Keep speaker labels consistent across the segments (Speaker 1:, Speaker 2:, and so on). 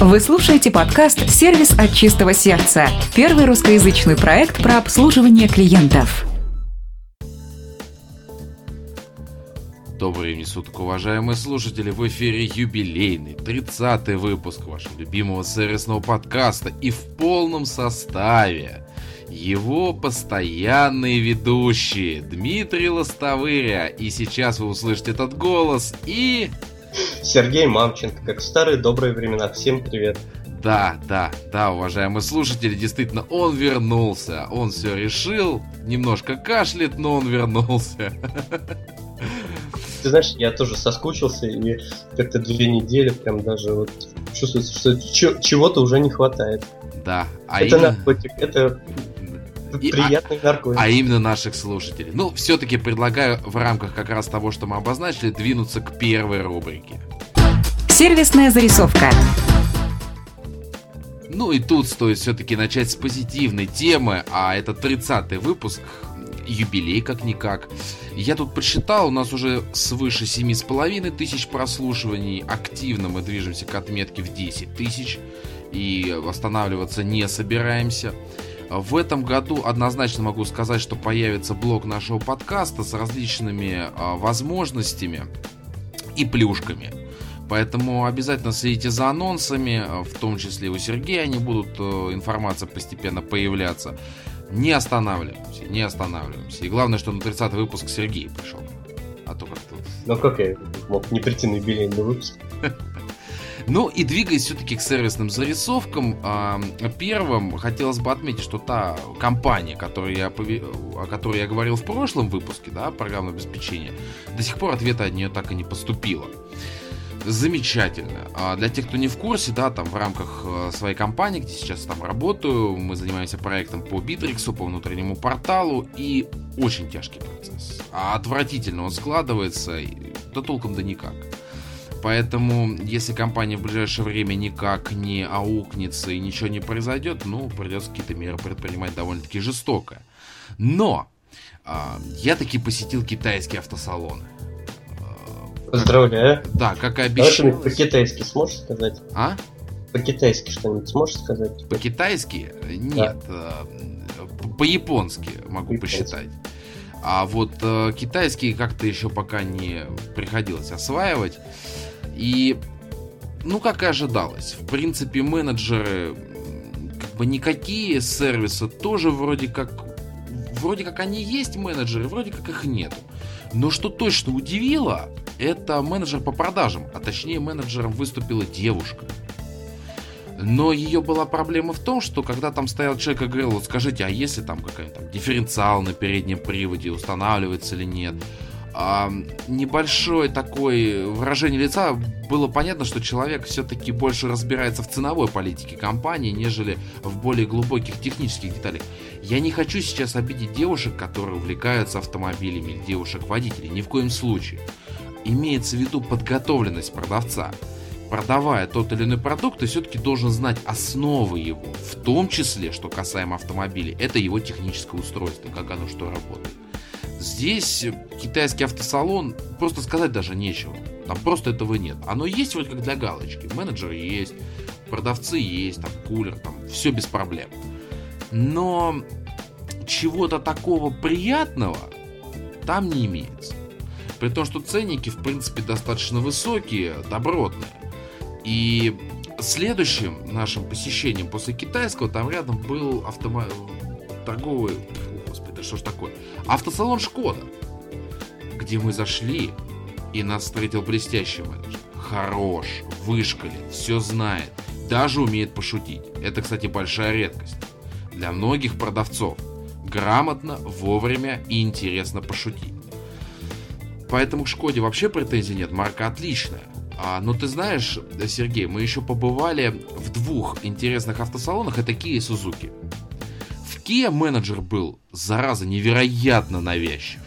Speaker 1: Вы слушаете подкаст «Сервис от чистого сердца» – первый русскоязычный проект про обслуживание клиентов.
Speaker 2: Добрый времени суток, уважаемые слушатели! В эфире юбилейный, 30-й выпуск вашего любимого сервисного подкаста и в полном составе его постоянные ведущие Дмитрий Лостовыря. И сейчас вы услышите этот голос и...
Speaker 3: Сергей Мамченко, как в старые добрые времена. Всем привет.
Speaker 2: Да, да, да, уважаемые слушатели, действительно, он вернулся. Он все решил, немножко кашляет, но он вернулся.
Speaker 3: Ты знаешь, я тоже соскучился, и как-то две недели прям даже вот чувствуется, что чего-то уже не хватает.
Speaker 2: Да.
Speaker 3: А это именно... наркотик, это и, приятный наркотик.
Speaker 2: А именно наших слушателей. Ну, все-таки предлагаю в рамках как раз того, что мы обозначили, двинуться к первой рубрике.
Speaker 1: Сервисная зарисовка.
Speaker 2: Ну и тут стоит все-таки начать с позитивной темы, а это 30-й выпуск, юбилей как-никак. Я тут подсчитал, у нас уже свыше 7,5 тысяч прослушиваний, активно мы движемся к отметке в 10 тысяч и восстанавливаться не собираемся. В этом году однозначно могу сказать, что появится блок нашего подкаста с различными а, возможностями и плюшками. Поэтому обязательно следите за анонсами, а, в том числе у Сергея они будут, э, информация постепенно появляться. Не останавливаемся, не останавливаемся. И главное, что на 30 выпуск Сергей пришел. А то как-то...
Speaker 3: Ну как я мог не прийти на юбилейный выпуск?
Speaker 2: Ну и двигаясь все-таки к сервисным зарисовкам, первым хотелось бы отметить, что та компания, которую я, о которой я говорил в прошлом выпуске, да, программное обеспечение, до сих пор ответа от нее так и не поступило. Замечательно. А для тех, кто не в курсе, да, там в рамках э, своей компании, где сейчас там работаю, мы занимаемся проектом по Битриксу, по внутреннему порталу, и очень тяжкий процесс. А отвратительно он складывается, да толком да никак. Поэтому, если компания в ближайшее время никак не аукнется и ничего не произойдет, ну, придется какие-то меры предпринимать довольно-таки жестоко. Но а, я таки посетил китайские автосалоны.
Speaker 3: А, Поздравляю.
Speaker 2: Как, да, как и обещал.
Speaker 3: по-китайски сможешь сказать?
Speaker 2: А?
Speaker 3: По-китайски что-нибудь сможешь сказать?
Speaker 2: По-китайски? Нет. Да. По-японски могу по посчитать. А вот э, китайский как-то еще пока не приходилось осваивать. И, ну, как и ожидалось, в принципе, менеджеры, как бы никакие сервисы тоже вроде как, вроде как они есть менеджеры, вроде как их нету. Но что точно удивило, это менеджер по продажам, а точнее менеджером выступила девушка. Но ее была проблема в том, что когда там стоял человек и говорил, вот скажите, а если там какая-то дифференциал на переднем приводе устанавливается или нет, небольшое такое выражение лица было понятно, что человек все-таки больше разбирается в ценовой политике компании, нежели в более глубоких технических деталях. Я не хочу сейчас обидеть девушек, которые увлекаются автомобилями, девушек-водителей, ни в коем случае. Имеется в виду подготовленность продавца. Продавая тот или иной продукт, ты все-таки должен знать основы его, в том числе, что касаемо автомобилей, это его техническое устройство, как оно что работает. Здесь китайский автосалон, просто сказать даже нечего. Там просто этого нет. Оно есть вроде как для галочки. Менеджеры есть, продавцы есть, там кулер, там все без проблем. Но чего-то такого приятного там не имеется. При том, что ценники, в принципе, достаточно высокие, добротные. И следующим нашим посещением после китайского там рядом был автомо... торговый да что ж такое? Автосалон Шкода, где мы зашли, и нас встретил блестящий менеджер. Хорош, вышкален, все знает, даже умеет пошутить. Это, кстати, большая редкость. Для многих продавцов грамотно, вовремя и интересно пошутить. Поэтому к Шкоде вообще претензий нет, марка отличная. А, но ты знаешь, Сергей, мы еще побывали в двух интересных автосалонах, это Kia и Suzuki. Kia менеджер был, зараза, невероятно навязчив.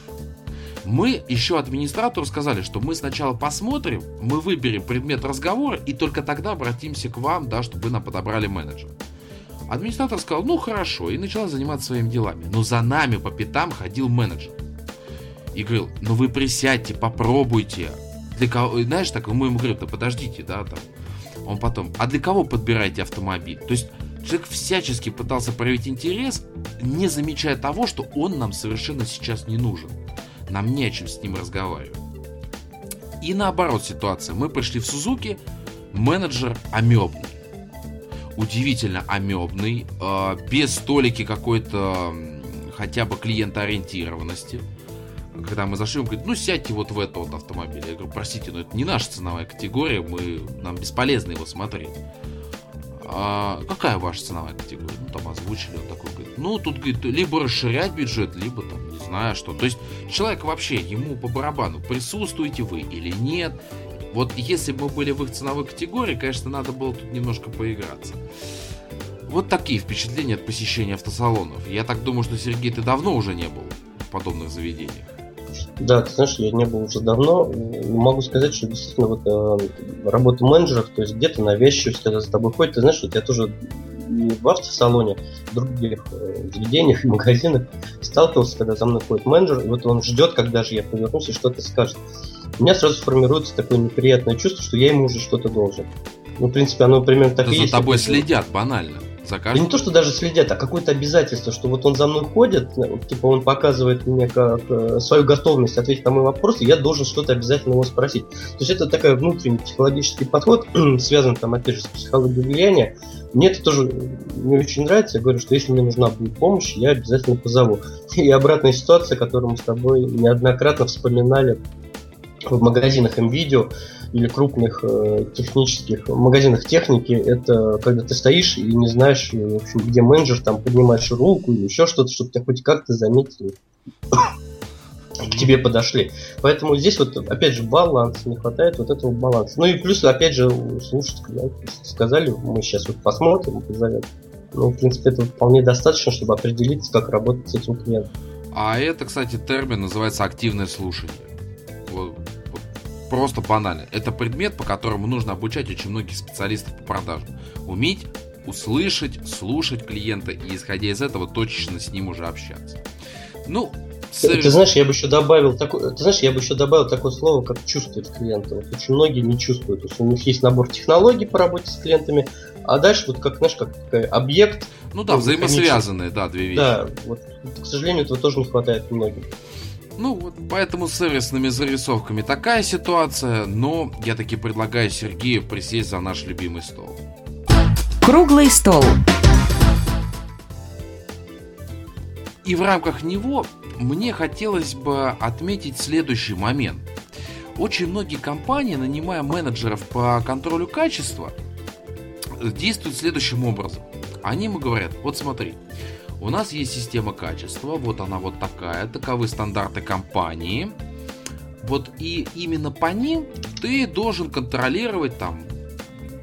Speaker 2: Мы еще администратору сказали, что мы сначала посмотрим, мы выберем предмет разговора и только тогда обратимся к вам, да, чтобы вы нам подобрали менеджера. Администратор сказал, ну хорошо, и начала заниматься своими делами. Но за нами по пятам ходил менеджер. И говорил, ну вы присядьте, попробуйте. Для кого, знаешь, так мы ему говорим, да подождите, да, там. Он потом, а для кого подбираете автомобиль? То есть человек всячески пытался проявить интерес, не замечая того, что он нам совершенно сейчас не нужен. Нам не о чем с ним разговаривать. И наоборот ситуация. Мы пришли в Сузуки, менеджер амебный. Удивительно амебный, э, без столики какой-то хотя бы клиентоориентированности. Когда мы зашли, он говорит, ну сядьте вот в этот автомобиль. Я говорю, простите, но это не наша ценовая категория, мы, нам бесполезно его смотреть. А какая ваша ценовая категория? Ну, там озвучили, он такой говорит, ну, тут, говорит, либо расширять бюджет, либо там, не знаю что. То есть, человек вообще, ему по барабану, присутствуете вы или нет. Вот если бы мы были в их ценовой категории, конечно, надо было тут немножко поиграться. Вот такие впечатления от посещения автосалонов. Я так думаю, что, Сергей, ты давно уже не был в подобных заведениях.
Speaker 3: Да, ты знаешь, я не был уже давно. Могу сказать, что действительно вот э, работа менеджеров, то есть где-то навязчивость, когда за тобой ходит, ты знаешь, вот я тоже не в автосалоне, в других э, заведениях и магазинах сталкивался, когда за мной ходит менеджер, и вот он ждет, когда же я повернусь и что-то скажет. У меня сразу формируется такое неприятное чувство, что я ему уже что-то должен. Ну, в принципе, оно примерно так
Speaker 2: да
Speaker 3: и
Speaker 2: за
Speaker 3: есть.
Speaker 2: тобой следят, банально.
Speaker 3: За каждым... Не то, что даже следят, а какое-то обязательство, что вот он за мной ходит, э, типа он показывает мне как э, свою готовность ответить на мой вопрос, и я должен что-то обязательно его спросить. То есть это такой внутренний психологический подход, связан там опять же с психологией влияния. Мне это тоже не очень нравится. Я говорю, что если мне нужна будет помощь, я обязательно позову. И обратная ситуация, которую мы с тобой неоднократно вспоминали в магазинах МВидео, или крупных э, технических магазинах техники, это когда ты стоишь и не знаешь, э, в общем, где менеджер, там поднимаешь руку или еще что-то, чтобы тебя хоть как-то заметили к тебе подошли. Поэтому здесь вот, опять же, баланс, не хватает вот этого баланса. Ну и плюс, опять же, слушатели да, сказали, мы сейчас вот посмотрим, позовем. Ну, в принципе, это вполне достаточно, чтобы определиться, как работать с этим клиентом.
Speaker 2: А это, кстати, термин называется активное слушание. Вот просто банально. Это предмет, по которому нужно обучать очень многих специалистов по продажам. Уметь услышать, слушать клиента и, исходя из этого, точечно с ним уже общаться. Ну,
Speaker 3: Ты, ты знаешь, я бы еще добавил такое, ты знаешь, я бы еще добавил такое слово, как чувствует клиента. Вот очень многие не чувствуют. То есть у них есть набор технологий по работе с клиентами, а дальше вот как, знаешь, как объект.
Speaker 2: Ну да, взаимосвязанные, да, две вещи.
Speaker 3: Да, вот, к сожалению, этого тоже не хватает многим.
Speaker 2: Ну, вот поэтому с сервисными зарисовками такая ситуация, но я таки предлагаю Сергею присесть за наш любимый стол.
Speaker 1: Круглый стол.
Speaker 2: И в рамках него мне хотелось бы отметить следующий момент. Очень многие компании, нанимая менеджеров по контролю качества, действуют следующим образом. Они ему говорят, вот смотри, у нас есть система качества, вот она вот такая, таковы стандарты компании. Вот и именно по ним ты должен контролировать там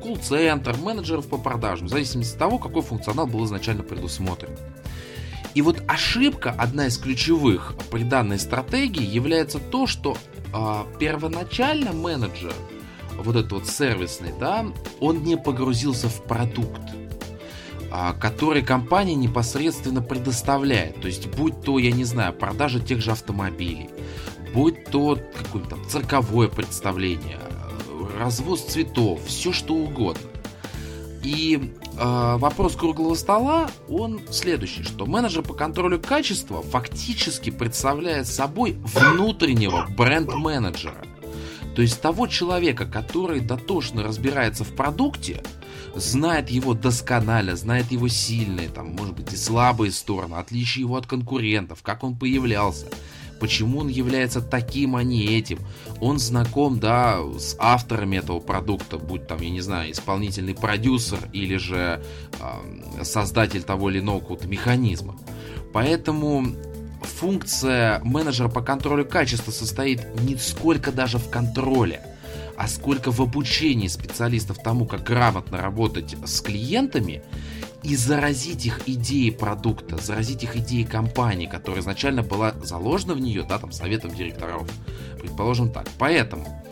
Speaker 2: колл-центр, менеджеров по продажам, в зависимости от того, какой функционал был изначально предусмотрен. И вот ошибка, одна из ключевых при данной стратегии, является то, что э, первоначально менеджер, вот этот вот сервисный, да, он не погрузился в продукт. А, который компания непосредственно предоставляет. То есть, будь то, я не знаю, продажа тех же автомобилей, будь то какое-то там цирковое представление, развоз цветов, все что угодно. И э, вопрос круглого стола, он следующий, что менеджер по контролю качества фактически представляет собой внутреннего бренд-менеджера. То есть того человека, который дотошно разбирается в продукте, знает его досконально, знает его сильные, там, может быть, и слабые стороны, отличие его от конкурентов, как он появлялся, почему он является таким, а не этим. Он знаком, да, с авторами этого продукта, будь там, я не знаю, исполнительный продюсер или же э, создатель того или иного какого-то механизма. Поэтому функция менеджера по контролю качества состоит не сколько даже в контроле, а сколько в обучении специалистов тому, как грамотно работать с клиентами и заразить их идеей продукта, заразить их идеей компании, которая изначально была заложена в нее, да, там, советом директоров. Предположим так. Поэтому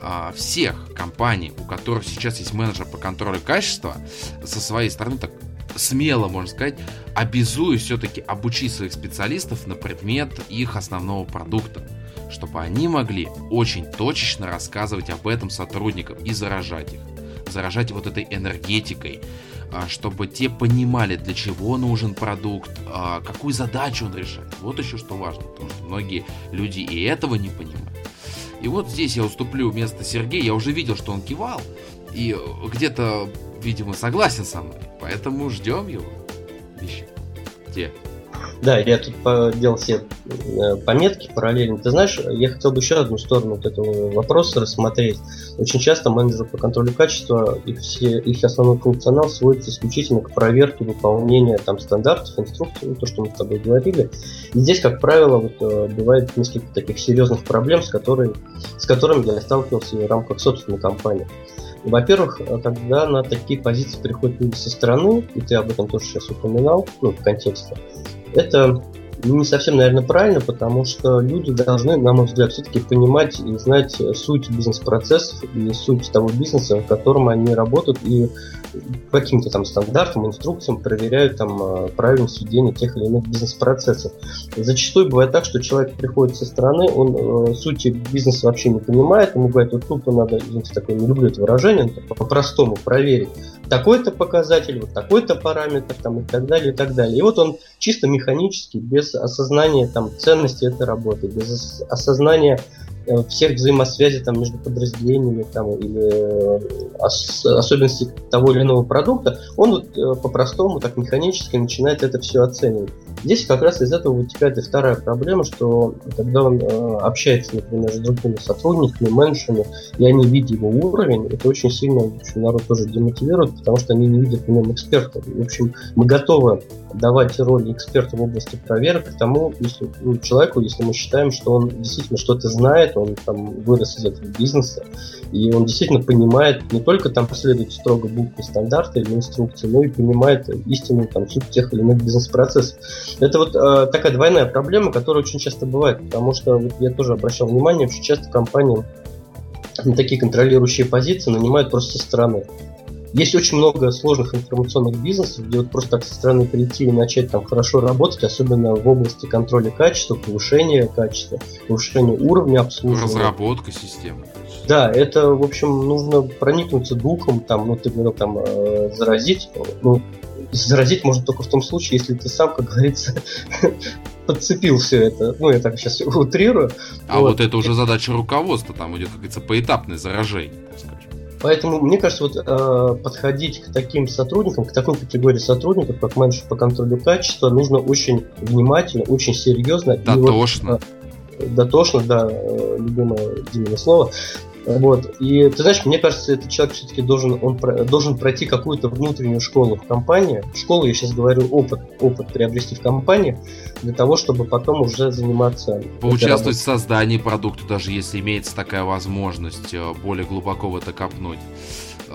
Speaker 2: а, всех компаний, у которых сейчас есть менеджер по контролю качества, со своей стороны так смело, можно сказать, обязую все-таки обучить своих специалистов на предмет их основного продукта чтобы они могли очень точечно рассказывать об этом сотрудникам и заражать их. заражать вот этой энергетикой, а, чтобы те понимали, для чего нужен продукт, а, какую задачу он решает. Вот еще что важно, потому что многие люди и этого не понимают. И вот здесь я уступлю вместо Сергея, я уже видел, что он кивал, и где-то, видимо, согласен со мной, поэтому ждем его. Вещи. Те.
Speaker 3: Да, я тут делал все э, пометки параллельно. Ты знаешь, я хотел бы еще одну сторону вот этого вопроса рассмотреть. Очень часто менеджеры по контролю качества, их, все, их основной функционал сводится исключительно к проверке выполнения там, стандартов, инструкций, ну, то, что мы с тобой говорили. И здесь, как правило, вот, э, бывает несколько таких серьезных проблем, с, которой, с которыми я сталкивался в рамках собственной компании. Во-первых, когда на такие позиции приходят люди со стороны, и ты об этом тоже сейчас упоминал, ну, в контексте, это не совсем, наверное, правильно, потому что люди должны, на мой взгляд, все-таки понимать и знать суть бизнес-процессов и суть того бизнеса, в котором они работают, и каким-то там стандартам, инструкциям проверяют там а, правильность ведения тех или иных бизнес-процессов. Зачастую бывает так, что человек приходит со стороны, он э, сути бизнеса вообще не понимает, ему говорят, вот тупо надо, извините, такое, не люблю это выражение, по-простому проверить такой-то показатель, вот такой-то параметр там, и так далее, и так далее. И вот он чисто механически, без осознания там, ценности этой работы, без осознания Э, всех взаимосвязей там, между подразделениями там, или э, ос- особенностей того или иного продукта, он вот, э, по-простому, так механически начинает это все оценивать. Здесь как раз из этого вытекает и вторая проблема, что когда он э, общается, например, с другими сотрудниками, менеджерами, и они видят его уровень, это очень сильно общем, народ тоже демотивирует, потому что они не видят в нем эксперта. В общем, мы готовы давать роль эксперта в области проверок тому если, ну, человеку, если мы считаем, что он действительно что-то знает, он там вырос из этого бизнеса, и он действительно понимает, не только там следует строго буквы стандарта или инструкции, но и понимает истинную там суть тех или иных бизнес-процессов. Это вот э, такая двойная проблема, которая очень часто бывает, потому что вот я тоже обращал внимание, что часто компании на такие контролирующие позиции нанимают просто со стороны. Есть очень много сложных информационных бизнесов, где вот просто так со стороны прийти и начать там хорошо работать, особенно в области контроля качества, повышения качества, повышения уровня обслуживания.
Speaker 2: Разработка системы.
Speaker 3: Да, это, в общем, нужно проникнуться духом, там, ну, ты говорил, там, э, заразить, ну, заразить можно только в том случае, если ты сам, как говорится, подцепил все это. Ну, я так сейчас утрирую.
Speaker 2: А вот, вот это уже задача руководства, там идет, как говорится, поэтапное заражение, так скажем.
Speaker 3: Поэтому, мне кажется, вот э, подходить к таким сотрудникам, к такой категории сотрудников, как менеджер по контролю качества, нужно очень внимательно, очень серьезно.
Speaker 2: Дотошно. И вот,
Speaker 3: э, дотошно, да, э, любимое Димина слово. Вот. И ты знаешь, мне кажется, этот человек все-таки должен, он должен пройти какую-то внутреннюю школу в компании. Школу, я сейчас говорю, опыт, опыт приобрести в компании, для того, чтобы потом уже заниматься...
Speaker 2: Поучаствовать в создании продукта, даже если имеется такая возможность э, более глубоко в это копнуть.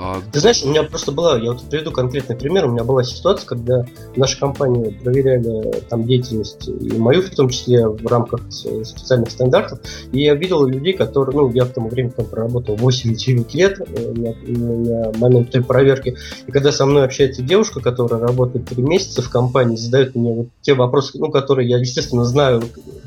Speaker 3: А, Ты знаешь, у меня просто была, я вот приведу конкретный пример, у меня была ситуация, когда наша компания проверяли там деятельность, и мою в том числе в рамках специальных стандартов, и я видел людей, которые, ну, я в то время там проработал 8-9 лет э, на, на момент той проверки, и когда со мной общается девушка, которая работает 3 месяца в компании, задает мне вот те вопросы, ну, которые я, естественно, знаю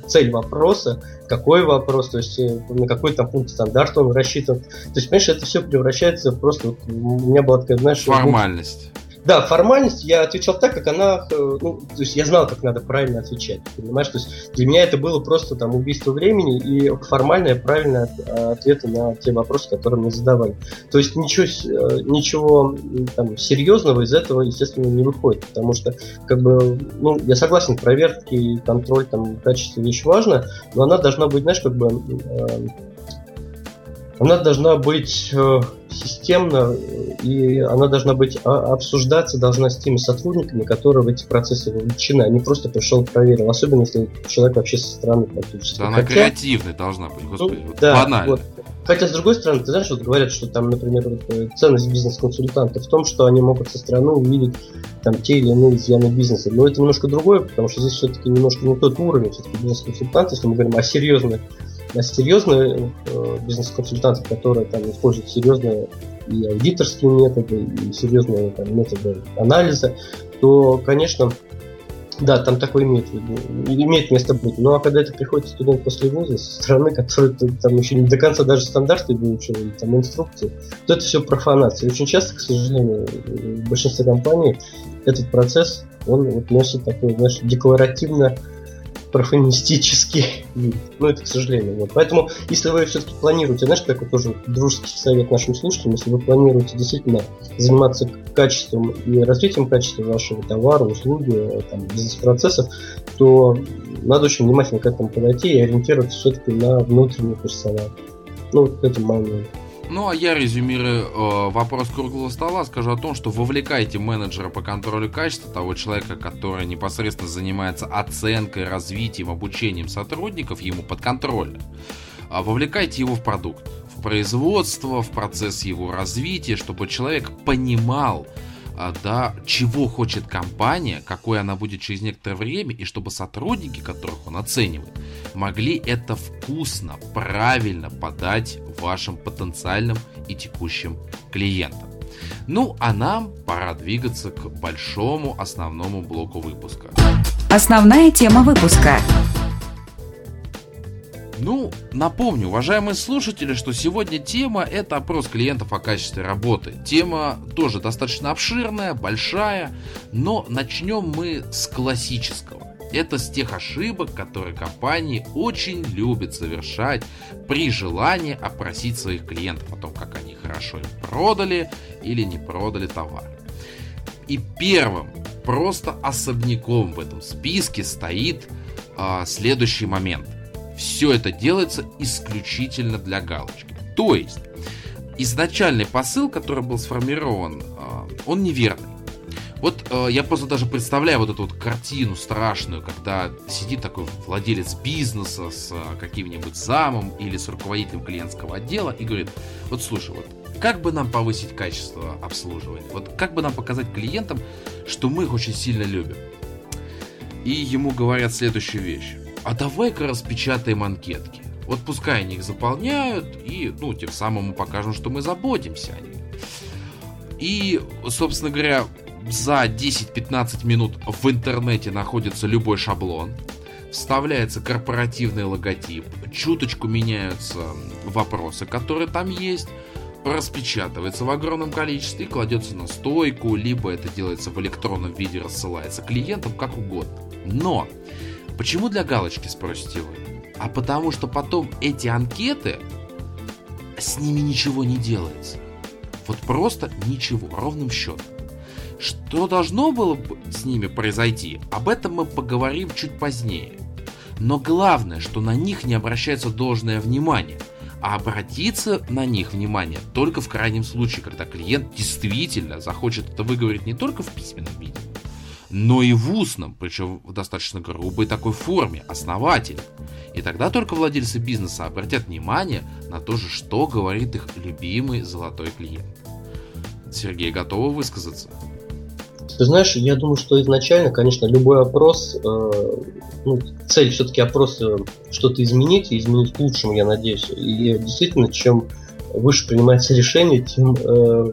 Speaker 3: цель вопроса, какой вопрос, то есть э, на какой там пункт стандарта он рассчитан. То есть, понимаешь, это все превращается просто... Вот, у меня была такая, знаешь...
Speaker 2: Формальность.
Speaker 3: Да, формальность, я отвечал так, как она, э, ну, то есть я знал, как надо правильно отвечать, понимаешь, то есть для меня это было просто там убийство времени и формальное правильное ответы на те вопросы, которые мне задавали. То есть ничего, э, ничего там серьезного из этого, естественно, не выходит, потому что, как бы, ну, я согласен, проверки и контроль там качества вещь важна, но она должна быть, знаешь, как бы э, она должна быть э, системно, и она должна быть а, обсуждаться должна с теми сотрудниками, которые в эти процессы вовлечены, а не просто пришел проверил, особенно если человек вообще со стороны практически.
Speaker 2: Она Хотя... креативной должна быть, господи, ну,
Speaker 3: вот да, банально. Вот. Хотя, с другой стороны, ты знаешь, вот говорят, что там, например, вот, э, ценность бизнес-консультанта в том, что они могут со стороны увидеть там те или иные изъяны бизнеса. Но это немножко другое, потому что здесь все-таки немножко не тот уровень, все-таки бизнес-консультант, если мы говорим о серьезных серьезные э, бизнес-консультанты, которые там используют серьезные и аудиторские методы, и серьезные там, методы анализа, то, конечно, Да, там такое имеет, имеет место быть. Ну а когда это приходит студент после вуза, со стороны, который там еще не до конца даже стандарты выучил, или там инструкции, то это все профанация. очень часто, к сожалению, в большинстве компаний этот процесс, он вот носит такой, знаешь, декларативно профанистический вид. Ну, это к сожалению. Вот. Поэтому, если вы все-таки планируете, знаешь, такой тоже дружеский совет нашим слушателям, если вы планируете действительно заниматься качеством и развитием качества вашего товара, услуги, там, бизнес-процессов, то надо очень внимательно к этому подойти и ориентироваться все-таки на внутренний персонал. Ну, вот это мое мнение.
Speaker 2: Ну, а я резюмирую э, вопрос круглого стола, скажу о том, что вовлекайте менеджера по контролю качества, того человека, который непосредственно занимается оценкой, развитием, обучением сотрудников, ему подконтрольно. А вовлекайте его в продукт, в производство, в процесс его развития, чтобы человек понимал, да, чего хочет компания, какой она будет через некоторое время, и чтобы сотрудники, которых он оценивает, могли это вкусно, правильно подать вашим потенциальным и текущим клиентам. Ну, а нам пора двигаться к большому основному блоку выпуска.
Speaker 1: Основная тема выпуска.
Speaker 2: Ну, напомню, уважаемые слушатели, что сегодня тема это опрос клиентов о качестве работы. Тема тоже достаточно обширная, большая, но начнем мы с классического. Это с тех ошибок, которые компании очень любят совершать при желании опросить своих клиентов о том, как они хорошо им продали или не продали товар. И первым, просто особняком в этом списке стоит а, следующий момент. Все это делается исключительно для галочки. То есть, изначальный посыл, который был сформирован, а, он неверный. Вот э, я просто даже представляю вот эту вот картину страшную, когда сидит такой владелец бизнеса с э, каким-нибудь замом или с руководителем клиентского отдела и говорит, вот слушай, вот как бы нам повысить качество обслуживания? Вот как бы нам показать клиентам, что мы их очень сильно любим? И ему говорят следующую вещь. А давай-ка распечатаем анкетки. Вот пускай они их заполняют, и, ну, тем самым мы покажем, что мы заботимся о них. И, собственно говоря, за 10-15 минут в интернете находится любой шаблон, вставляется корпоративный логотип, чуточку меняются вопросы, которые там есть, распечатывается в огромном количестве и кладется на стойку, либо это делается в электронном виде, рассылается клиентам, как угодно. Но, почему для галочки, спросите вы? А потому что потом эти анкеты, с ними ничего не делается. Вот просто ничего, ровным счетом. Что должно было с ними произойти, об этом мы поговорим чуть позднее. Но главное, что на них не обращается должное внимание, а обратиться на них внимание только в крайнем случае, когда клиент действительно захочет это выговорить не только в письменном виде, но и в устном, причем в достаточно грубой такой форме, основательно. И тогда только владельцы бизнеса обратят внимание на то же, что говорит их любимый золотой клиент. Сергей, готовы высказаться?
Speaker 3: Ты знаешь, я думаю, что изначально, конечно, любой опрос, э, ну, цель все-таки опроса что-то изменить, и изменить к лучшему, я надеюсь. И действительно, чем выше принимается решение, тем э,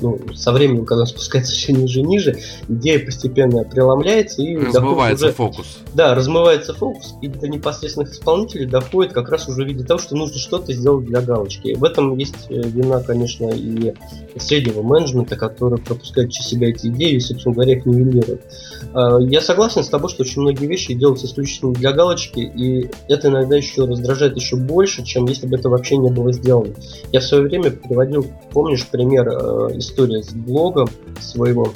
Speaker 3: ну, со временем, когда он спускается все ниже и ниже, идея постепенно преломляется и
Speaker 2: размывается уже, фокус.
Speaker 3: Да, размывается фокус, и до непосредственных исполнителей доходит как раз уже в виде того, что нужно что-то сделать для галочки. В этом есть э, вина, конечно, и среднего менеджмента, который пропускает через себя эти идеи и, собственно говоря, их нивелирует. А, я согласен с тобой, что очень многие вещи делаются исключительно для галочки, и это иногда еще раздражает еще больше, чем если бы это вообще не было сделано. Я в свое время приводил, помнишь, пример э, история с блогом своего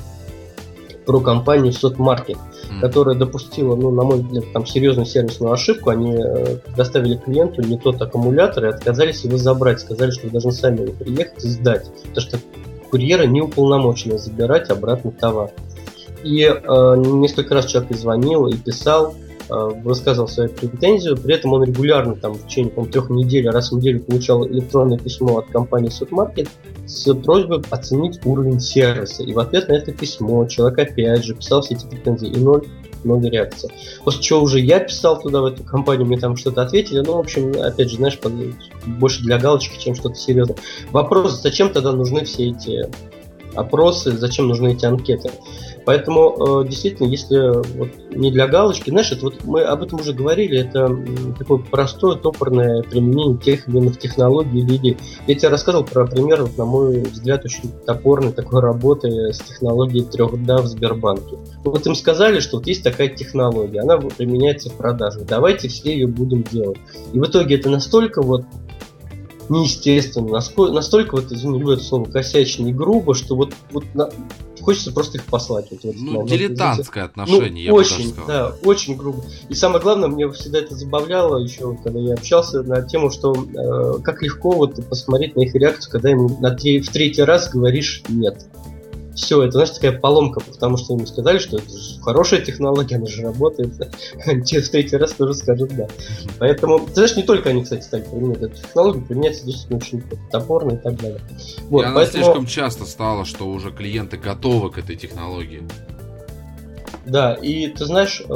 Speaker 3: про компанию Сотмаркет, mm. которая допустила, ну, на мой взгляд, там серьезную сервисную ошибку. Они э, доставили клиенту не тот аккумулятор и отказались его забрать. Сказали, что вы должны сами его приехать и сдать. Потому что курьеры не уполномочены забирать обратно товар. И э, несколько раз человек и звонил и писал, высказывал свою претензию, при этом он регулярно, там, в течение, по трех недель, раз в неделю получал электронное письмо от компании Супермаркет с просьбой оценить уровень сервиса. И в ответ на это письмо человек опять же писал все эти претензии, и ноль много реакций. После чего уже я писал туда, в эту компанию, мне там что-то ответили, ну, в общем, опять же, знаешь, больше для галочки, чем что-то серьезное. Вопрос, зачем тогда нужны все эти опросы, зачем нужны эти анкеты. Поэтому, э, действительно, если вот не для галочки, знаешь, это вот мы об этом уже говорили, это такое простое, топорное применение тех или иных технологий или идей. Я тебе рассказывал про пример, вот, на мой взгляд, очень топорной такой работы с технологией 3D в Сбербанке. Вот им сказали, что вот есть такая технология, она применяется в продаже, давайте все ее будем делать. И в итоге это настолько вот неестественно, настолько, настолько вот, извини, это слово, косячно и грубо, что вот, вот на, хочется просто их послать. Вот,
Speaker 2: вот, ну, дилетантское отношение, ну,
Speaker 3: я очень, бы да, очень грубо. И самое главное, мне всегда это забавляло, еще когда я общался на тему, что э, как легко вот посмотреть на их реакцию, когда им на три, в третий раз говоришь «нет» все, это, знаешь, такая поломка, потому что им сказали, что это же хорошая технология, она же работает. В третий раз тоже скажут да. Поэтому, ты знаешь, не только они, кстати, стали применять эту технологию, применяется действительно очень топорно и так далее.
Speaker 2: Вот, и поэтому... слишком часто стала, что уже клиенты готовы к этой технологии.
Speaker 3: Да, и ты знаешь, э,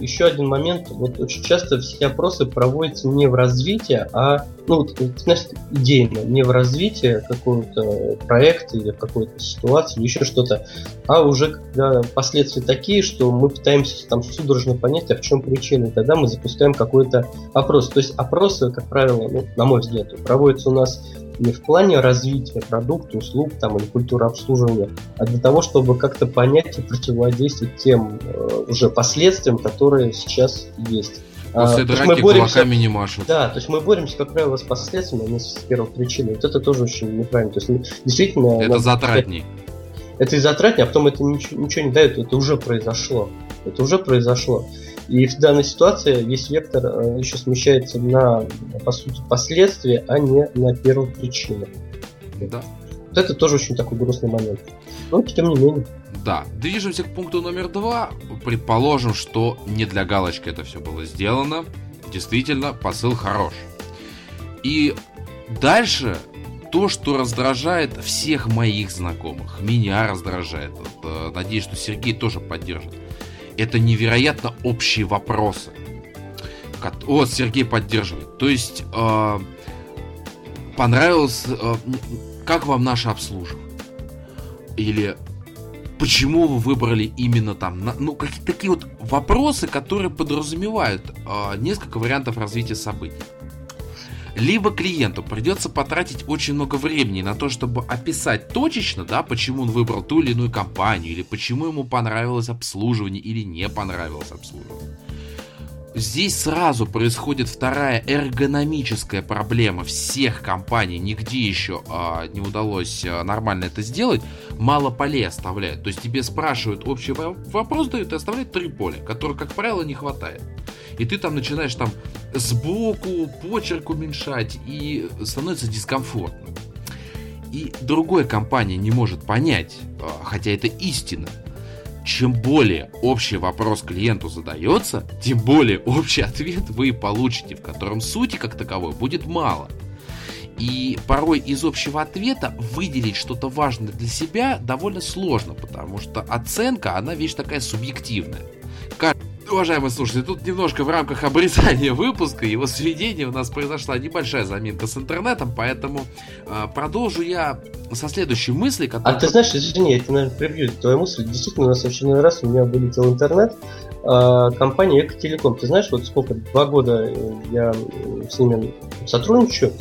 Speaker 3: еще один момент, вот очень часто все опросы проводятся не в развитии, а, ну, вот, знаешь, идейно, не в развитии какого-то проекта или какой-то ситуации, еще что-то, а уже когда последствия такие, что мы пытаемся там судорожно понять, а в чем причина, и тогда мы запускаем какой-то опрос. То есть опросы, как правило, ну, на мой взгляд, проводятся у нас не в плане развития продукта, услуг там, или культуры обслуживания, а для того, чтобы как-то понять и противодействовать тем э, уже последствиям, которые сейчас есть.
Speaker 2: После а, драки мы боремся, не машут.
Speaker 3: Да, то есть мы боремся, как правило, с последствиями, а не с причиной. Вот это тоже очень неправильно. То есть действительно...
Speaker 2: Это затратней.
Speaker 3: Это и затратней, а потом это ничего, ничего не дает, это уже произошло. Это уже произошло. И в данной ситуации весь вектор э, еще смещается на, по сути, последствия, а не на первую причину.
Speaker 2: Да.
Speaker 3: Вот это тоже очень такой грустный момент. Но тем не менее.
Speaker 2: Да, движемся к пункту номер два. Предположим, что не для галочки это все было сделано. Действительно, посыл хорош. И дальше то, что раздражает всех моих знакомых, меня раздражает. Э, надеюсь, что Сергей тоже поддержит это невероятно общие вопросы. Вот, Сергей поддерживает. То есть, э, понравилось, э, как вам наше обслуживание? Или почему вы выбрали именно там? Ну, какие-то такие вот вопросы, которые подразумевают э, несколько вариантов развития событий либо клиенту придется потратить очень много времени на то, чтобы описать точечно, да, почему он выбрал ту или иную компанию, или почему ему понравилось обслуживание или не понравилось обслуживание. Здесь сразу происходит вторая эргономическая проблема всех компаний. Нигде еще а, не удалось а, нормально это сделать. Мало полей оставляют. То есть тебе спрашивают общий вопрос, дают и оставляют три поля, которых, как правило, не хватает и ты там начинаешь там сбоку почерк уменьшать, и становится дискомфортно. И другая компания не может понять, а, хотя это истина, чем более общий вопрос клиенту задается, тем более общий ответ вы получите, в котором сути как таковой будет мало. И порой из общего ответа выделить что-то важное для себя довольно сложно, потому что оценка, она вещь такая субъективная. Уважаемые слушатели, тут немножко в рамках обрезания выпуска, его сведения у нас произошла небольшая заминка с интернетом, поэтому э, продолжу я со следующей мысли,
Speaker 3: которая... А ты знаешь, извини, я тебе, наверное, прибью твою мысль. Действительно, у нас в очередной раз у меня вылетел интернет. Э, компания Экотелеком. Ты знаешь, вот сколько, два года я с ними сотрудничаю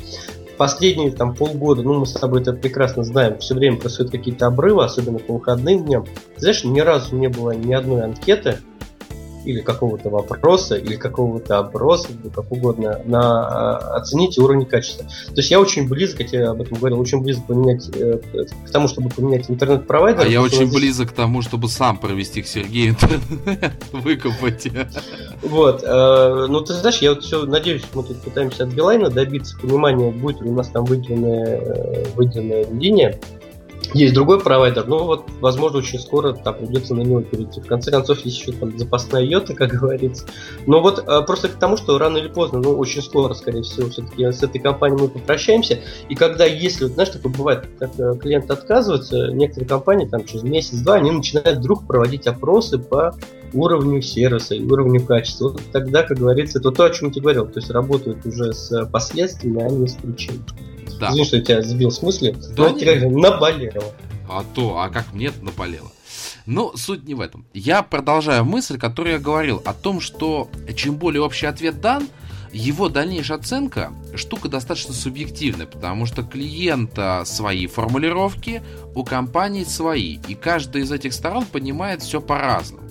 Speaker 3: последние там полгода, ну мы с тобой это прекрасно знаем, все время происходят какие-то обрывы, особенно по выходным дням. Ты знаешь, ни разу не было ни одной анкеты, или какого-то вопроса, или какого-то оброса, или как угодно, на а, оценить уровень качества. То есть я очень близко, я тебе об этом говорил, очень близко поменять э, к тому, чтобы поменять интернет-провайдер.
Speaker 2: А я очень здесь... близок к тому, чтобы сам провести к Сергею интернет, выкопать.
Speaker 3: Вот. Э, ну, ты знаешь, я вот все надеюсь, мы тут пытаемся от Билайна добиться понимания, будет ли у нас там выделенная, э, выделенная линия есть другой провайдер, но вот, возможно, очень скоро там придется на него перейти. В конце концов, есть еще там запасная йота, как говорится. Но вот а, просто к тому, что рано или поздно, ну, очень скоро, скорее всего, все-таки с этой компанией мы попрощаемся. И когда, если, вот, знаешь, такое бывает, как э, клиент отказывается, некоторые компании там через месяц-два, они начинают вдруг проводить опросы по уровню сервиса и уровню качества. Вот тогда, как говорится, это то, о чем я тебе говорил. То есть работают уже с последствиями, а не с причиной. Да. Извини, что я тебя сбил с мысли,
Speaker 2: да, но
Speaker 3: это наболело.
Speaker 2: А то, а как мне это наболело. Но суть не в этом. Я продолжаю мысль, которую я говорил о том, что чем более общий ответ дан, его дальнейшая оценка штука достаточно субъективная, потому что клиента свои формулировки, у компании свои, и каждая из этих сторон понимает все по-разному.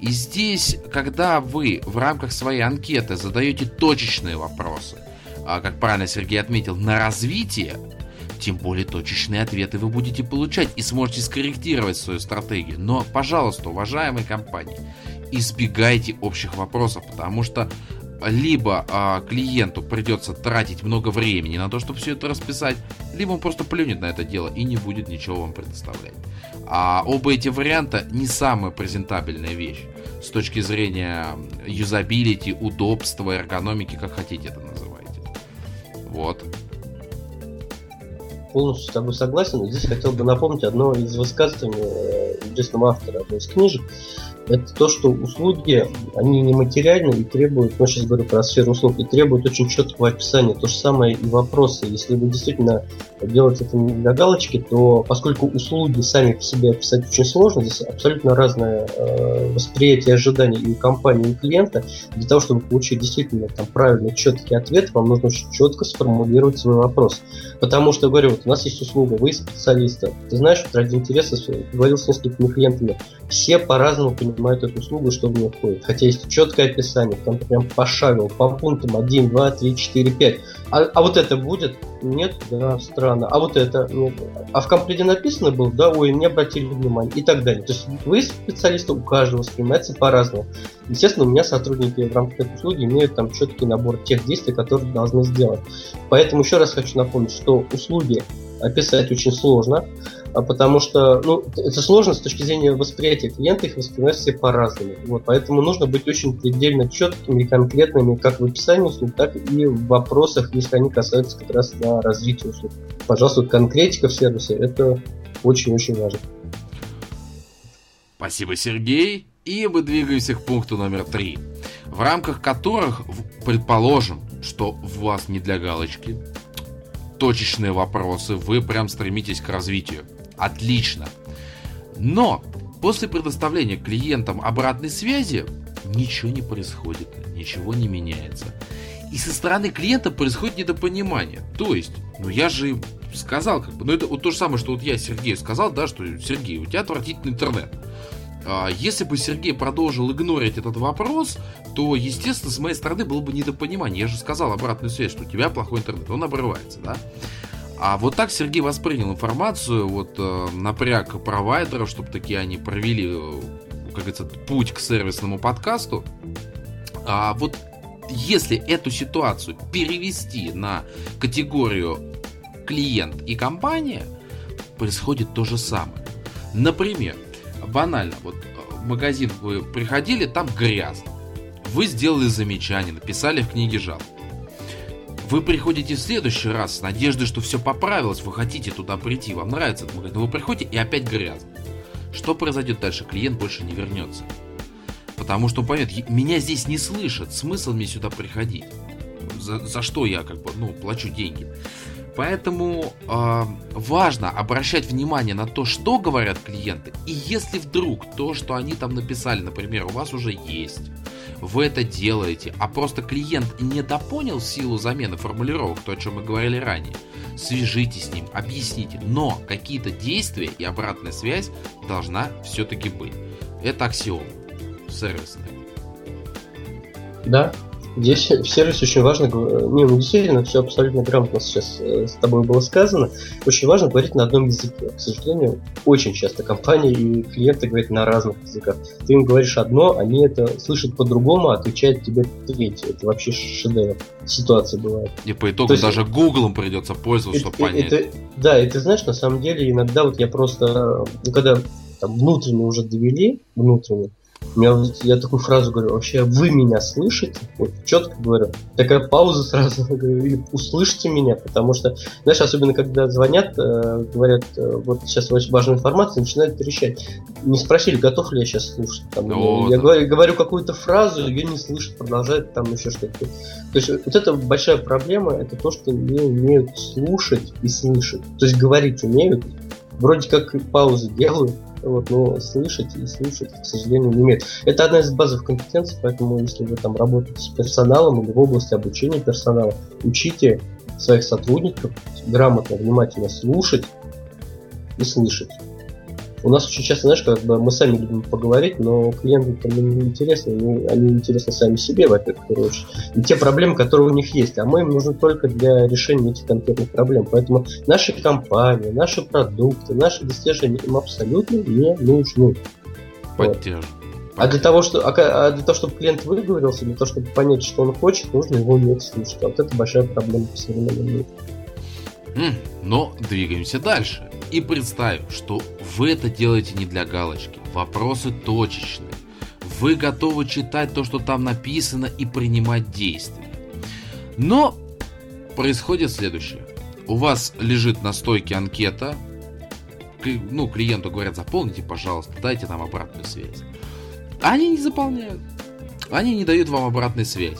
Speaker 2: И здесь, когда вы в рамках своей анкеты задаете точечные вопросы, как правильно Сергей отметил, на развитие, тем более точечные ответы вы будете получать и сможете скорректировать свою стратегию. Но, пожалуйста, уважаемые компании, избегайте общих вопросов, потому что либо а, клиенту придется тратить много времени на то, чтобы все это расписать, либо он просто плюнет на это дело и не будет ничего вам предоставлять. А оба эти варианта не самая презентабельная вещь с точки зрения юзабилити, удобства, эргономики, как хотите это называйте. Вот.
Speaker 3: Полностью с тобой согласен. Здесь хотел бы напомнить одно из высказываний э, известного автора одной из книжек, это то, что услуги, они нематериальны и требуют, ну, сейчас говорю про сферу услуг, и требуют очень четкого описания. То же самое и вопросы. Если вы действительно делаете это не для галочки, то поскольку услуги сами по себе описать очень сложно, здесь абсолютно разное э, восприятие ожиданий и у компании, и у клиента. Для того, чтобы получить действительно там, правильный, четкий ответ, вам нужно очень четко сформулировать свой вопрос. Потому что, говорю, вот у нас есть услуга, вы специалисты. Ты знаешь, вот ради интереса говорил с несколькими клиентами, все по-разному понимают эту услугу, что в нее входит. Хотя есть четкое описание, там прям пошагово, по пунктам 1, 2, 3, 4, 5. А, а вот это будет? Нет, да, странно. А вот это? Нет. А в комплекте написано было? Да, ой, не обратили внимания. И так далее. То есть вы специалисты, у каждого воспринимается по-разному. Естественно, у меня сотрудники в рамках этой услуги имеют там четкий набор тех действий, которые должны сделать. Поэтому еще раз хочу напомнить, что услуги описать очень сложно. А потому что ну, это сложно с точки зрения восприятия клиента, их воспринимают все по-разному. Вот, поэтому нужно быть очень предельно четкими и конкретными как в описании услуг, так и в вопросах, если они касаются как раз на развитие услуг. Пожалуйста, конкретика в сервисе – это очень-очень важно.
Speaker 2: Спасибо, Сергей. И мы двигаемся к пункту номер три, в рамках которых предположим, что у вас не для галочки, точечные вопросы, вы прям стремитесь к развитию. Отлично. Но после предоставления клиентам обратной связи ничего не происходит, ничего не меняется. И со стороны клиента происходит недопонимание. То есть, ну я же сказал, как бы, ну это вот то же самое, что вот я Сергею сказал, да, что Сергей, у тебя отвратительный интернет. А, если бы Сергей продолжил игнорить этот вопрос, то, естественно, с моей стороны было бы недопонимание. Я же сказал обратную связь, что у тебя плохой интернет, он обрывается, да? А вот так Сергей воспринял информацию, вот э, напряг провайдеров, чтобы такие они провели, э, как говорится, путь к сервисному подкасту. А вот если эту ситуацию перевести на категорию клиент и компания, происходит то же самое. Например, банально, вот э, в магазин вы приходили, там грязно. Вы сделали замечание, написали в книге жалоб вы приходите в следующий раз с надеждой, что все поправилось, вы хотите туда прийти, вам нравится этот магазин, но вы приходите и опять грязно. Что произойдет дальше? Клиент больше не вернется. Потому что он поймет, меня здесь не слышат, смысл мне сюда приходить. За, за что я как бы, ну, плачу деньги. Поэтому э, важно обращать внимание на то, что говорят клиенты. И если вдруг то, что они там написали, например, у вас уже есть, вы это делаете, а просто клиент не допонял силу замены формулировок, то, о чем мы говорили ранее, свяжитесь с ним, объясните. Но какие-то действия и обратная связь должна все-таки быть. Это аксиом сервисная.
Speaker 3: Да, Здесь в сервисе очень важно, не, ну действительно, все абсолютно грамотно сейчас э, с тобой было сказано. Очень важно говорить на одном языке. К сожалению, очень часто компании и клиенты говорят на разных языках. Ты им говоришь одно, они это слышат по-другому, а отвечают тебе третье. Это вообще шедевр. Ситуация бывает.
Speaker 2: И по итогу То даже Гуглом придется пользоваться, чтобы понять.
Speaker 3: Это, да, и ты знаешь, на самом деле иногда вот я просто, ну, когда там внутренне уже довели, внутренне, меня, я такую фразу говорю, вообще вы меня слышите? Вот четко говорю. Такая пауза сразу, говорю, услышьте меня, потому что, знаешь, особенно когда звонят, э, говорят, э, вот сейчас очень важная информация, начинают трещать. Не спросили, готов ли я сейчас слушать. Там, О, я да. говорю, говорю какую-то фразу, ее не слышат, продолжают там еще что-то. То есть вот это большая проблема, это то, что не умеют слушать и слышать. То есть говорить умеют, вроде как паузы делают, вот, но слышать и слушать, к сожалению, не умеют. Это одна из базовых компетенций, поэтому если вы там работаете с персоналом или в области обучения персонала, учите своих сотрудников грамотно, внимательно слушать и слышать. У нас очень часто, знаешь, как бы мы сами любим поговорить, но клиентам не интересно, они, они интересны сами себе, во-первых, в первую очередь, и те проблемы, которые у них есть, а мы им нужны только для решения этих конкретных проблем. Поэтому наши компании, наши продукты, наши достижения им абсолютно не нужны.
Speaker 2: Поддержу.
Speaker 3: А для того, что, а, а для того, чтобы клиент выговорился, для того, чтобы понять, что он хочет, нужно его уметь слушать. А вот это большая проблема по современному миру.
Speaker 2: Но двигаемся дальше. И представим, что вы это делаете не для галочки. Вопросы точечные. Вы готовы читать то, что там написано и принимать действия. Но происходит следующее. У вас лежит на стойке анкета. Ну, клиенту говорят, заполните, пожалуйста, дайте нам обратную связь. Они не заполняют. Они не дают вам обратной связи.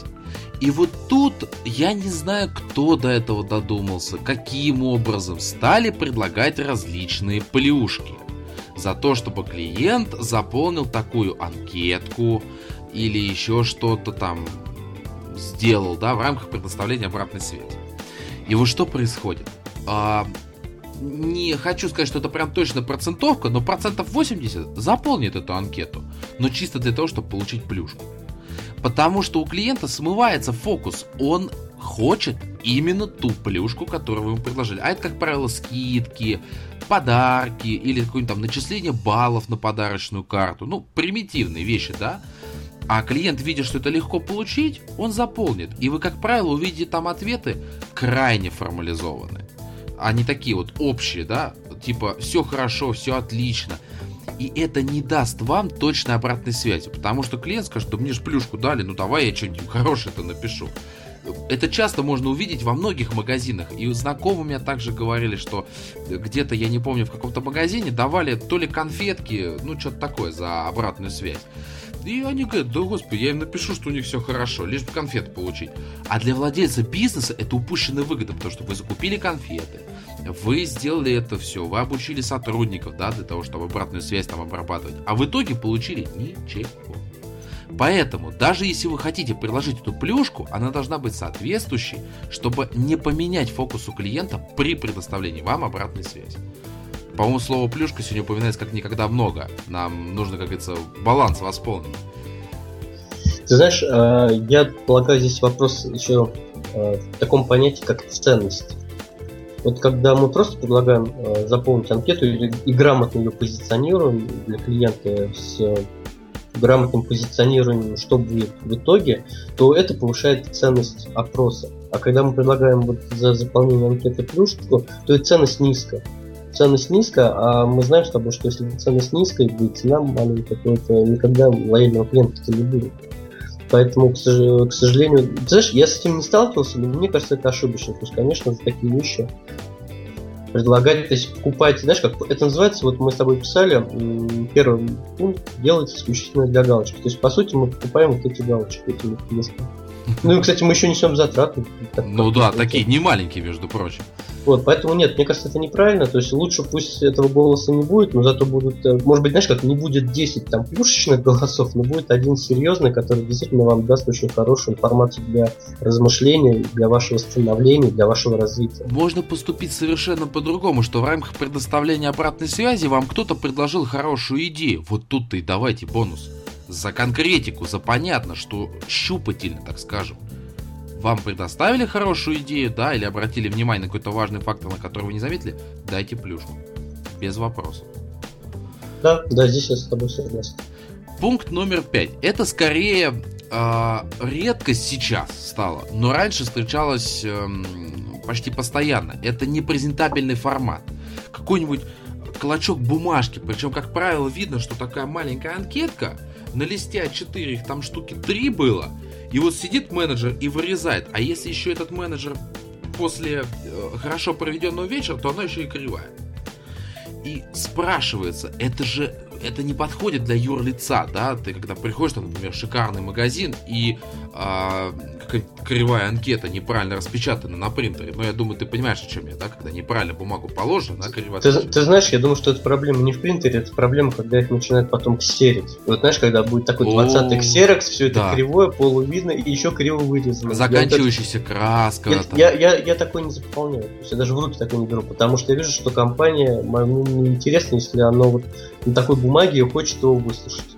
Speaker 2: И вот тут я не знаю, кто до этого додумался, каким образом стали предлагать различные плюшки. За то, чтобы клиент заполнил такую анкетку или еще что-то там сделал, да, в рамках предоставления обратной связи. И вот что происходит? А, не хочу сказать, что это прям точно процентовка, но процентов 80 заполнит эту анкету. Но чисто для того, чтобы получить плюшку. Потому что у клиента смывается фокус. Он хочет именно ту плюшку, которую вы ему предложили. А это, как правило, скидки, подарки или какое-нибудь там начисление баллов на подарочную карту. Ну, примитивные вещи, да? А клиент, видя, что это легко получить, он заполнит. И вы, как правило, увидите там ответы крайне формализованные. Они такие вот общие, да? Типа, все хорошо, все отлично и это не даст вам точной обратной связи, потому что клиент скажет, да мне же плюшку дали, ну давай я что-нибудь хорошее-то напишу. Это часто можно увидеть во многих магазинах. И знакомые мне также говорили, что где-то, я не помню, в каком-то магазине давали то ли конфетки, ну что-то такое за обратную связь. И они говорят, да господи, я им напишу, что у них все хорошо, лишь бы конфеты получить. А для владельца бизнеса это упущенная выгода, потому что вы закупили конфеты, вы сделали это все, вы обучили сотрудников, да, для того, чтобы обратную связь там обрабатывать, а в итоге получили ничего. Поэтому, даже если вы хотите приложить эту плюшку, она должна быть соответствующей, чтобы не поменять фокус у клиента при предоставлении вам обратной связи. По-моему, слово плюшка сегодня упоминается как никогда много. Нам нужно, как говорится, баланс восполнить.
Speaker 3: Ты знаешь, э, я полагаю, здесь вопрос еще э, в таком понятии, как ценность. Вот когда мы просто предлагаем э, заполнить анкету и, и грамотно ее позиционируем для клиента с э, грамотным позиционированием, что будет в итоге, то это повышает ценность опроса. А когда мы предлагаем вот за заполнение анкеты плюшку, то и ценность низкая. Ценность низкая, а мы знаем с тобой, что если ценность низкая, будет цена маленькая, то это никогда лояльного клиента не будет. Поэтому, к сожалению, ты знаешь, я с этим не сталкивался, но мне кажется, это ошибочно. То есть, конечно, за такие вещи предлагать, то есть покупать, знаешь, как это называется, вот мы с тобой писали, первый пункт делается исключительно для галочки. То есть, по сути, мы покупаем вот эти галочки, эти вот Ну и, кстати, мы еще несем затраты.
Speaker 2: Ну да, такие не маленькие, между прочим.
Speaker 3: Вот, поэтому нет, мне кажется, это неправильно. То есть лучше пусть этого голоса не будет, но зато будут, э, может быть, знаешь, как не будет 10 там плюшечных голосов, но будет один серьезный, который действительно вам даст очень хорошую информацию для размышления, для вашего становления, для вашего развития.
Speaker 2: Можно поступить совершенно по-другому, что в рамках предоставления обратной связи вам кто-то предложил хорошую идею. Вот тут-то и давайте бонус. За конкретику, за понятно, что щупательно, так скажем вам предоставили хорошую идею, да, или обратили внимание на какой-то важный фактор, на который вы не заметили, дайте плюшку. Без вопросов.
Speaker 3: Да, да, здесь я с тобой согласен.
Speaker 2: Пункт номер пять. Это скорее э, редкость сейчас стала, но раньше встречалась э, почти постоянно. Это непрезентабельный формат. Какой-нибудь клочок бумажки, причем, как правило, видно, что такая маленькая анкетка, на листе А4 их там штуки 3 было, и вот сидит менеджер и вырезает. А если еще этот менеджер после э, хорошо проведенного вечера, то она еще и кривая. И спрашивается, это же это не подходит для юрлица, да? Ты когда приходишь, там, например, в шикарный магазин и какая-то кривая анкета неправильно распечатана на принтере. Но я думаю, ты понимаешь, о чем я, да? Когда неправильно бумагу положена, она криво
Speaker 3: ты, ты знаешь, я думаю, что это проблема не в принтере, это проблема, когда их начинают потом ксерить. Вот знаешь, когда будет такой 20-й ксерокс, все это да. кривое, полувидно и еще криво вырезано.
Speaker 2: Заканчивающаяся краска.
Speaker 3: Я, я, я, я такой не заполняю. То есть я даже в руки такой не беру, потому что я вижу, что компания, мне неинтересно, если оно вот на такой бумаге хочет его выслушать.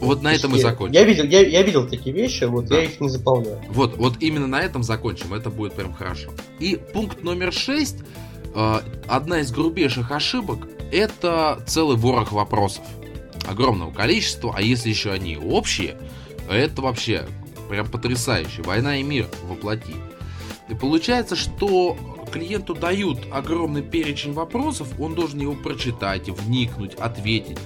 Speaker 2: Вот на этом
Speaker 3: и
Speaker 2: закончим.
Speaker 3: Я видел, я, я видел такие вещи, вот да. я их не заполняю.
Speaker 2: Вот, вот именно на этом закончим, это будет прям хорошо. И пункт номер шесть, э, одна из грубейших ошибок, это целый ворох вопросов. Огромного количества, а если еще они общие, это вообще прям потрясающе. Война и мир воплоти. И получается, что клиенту дают огромный перечень вопросов, он должен его прочитать, вникнуть, ответить.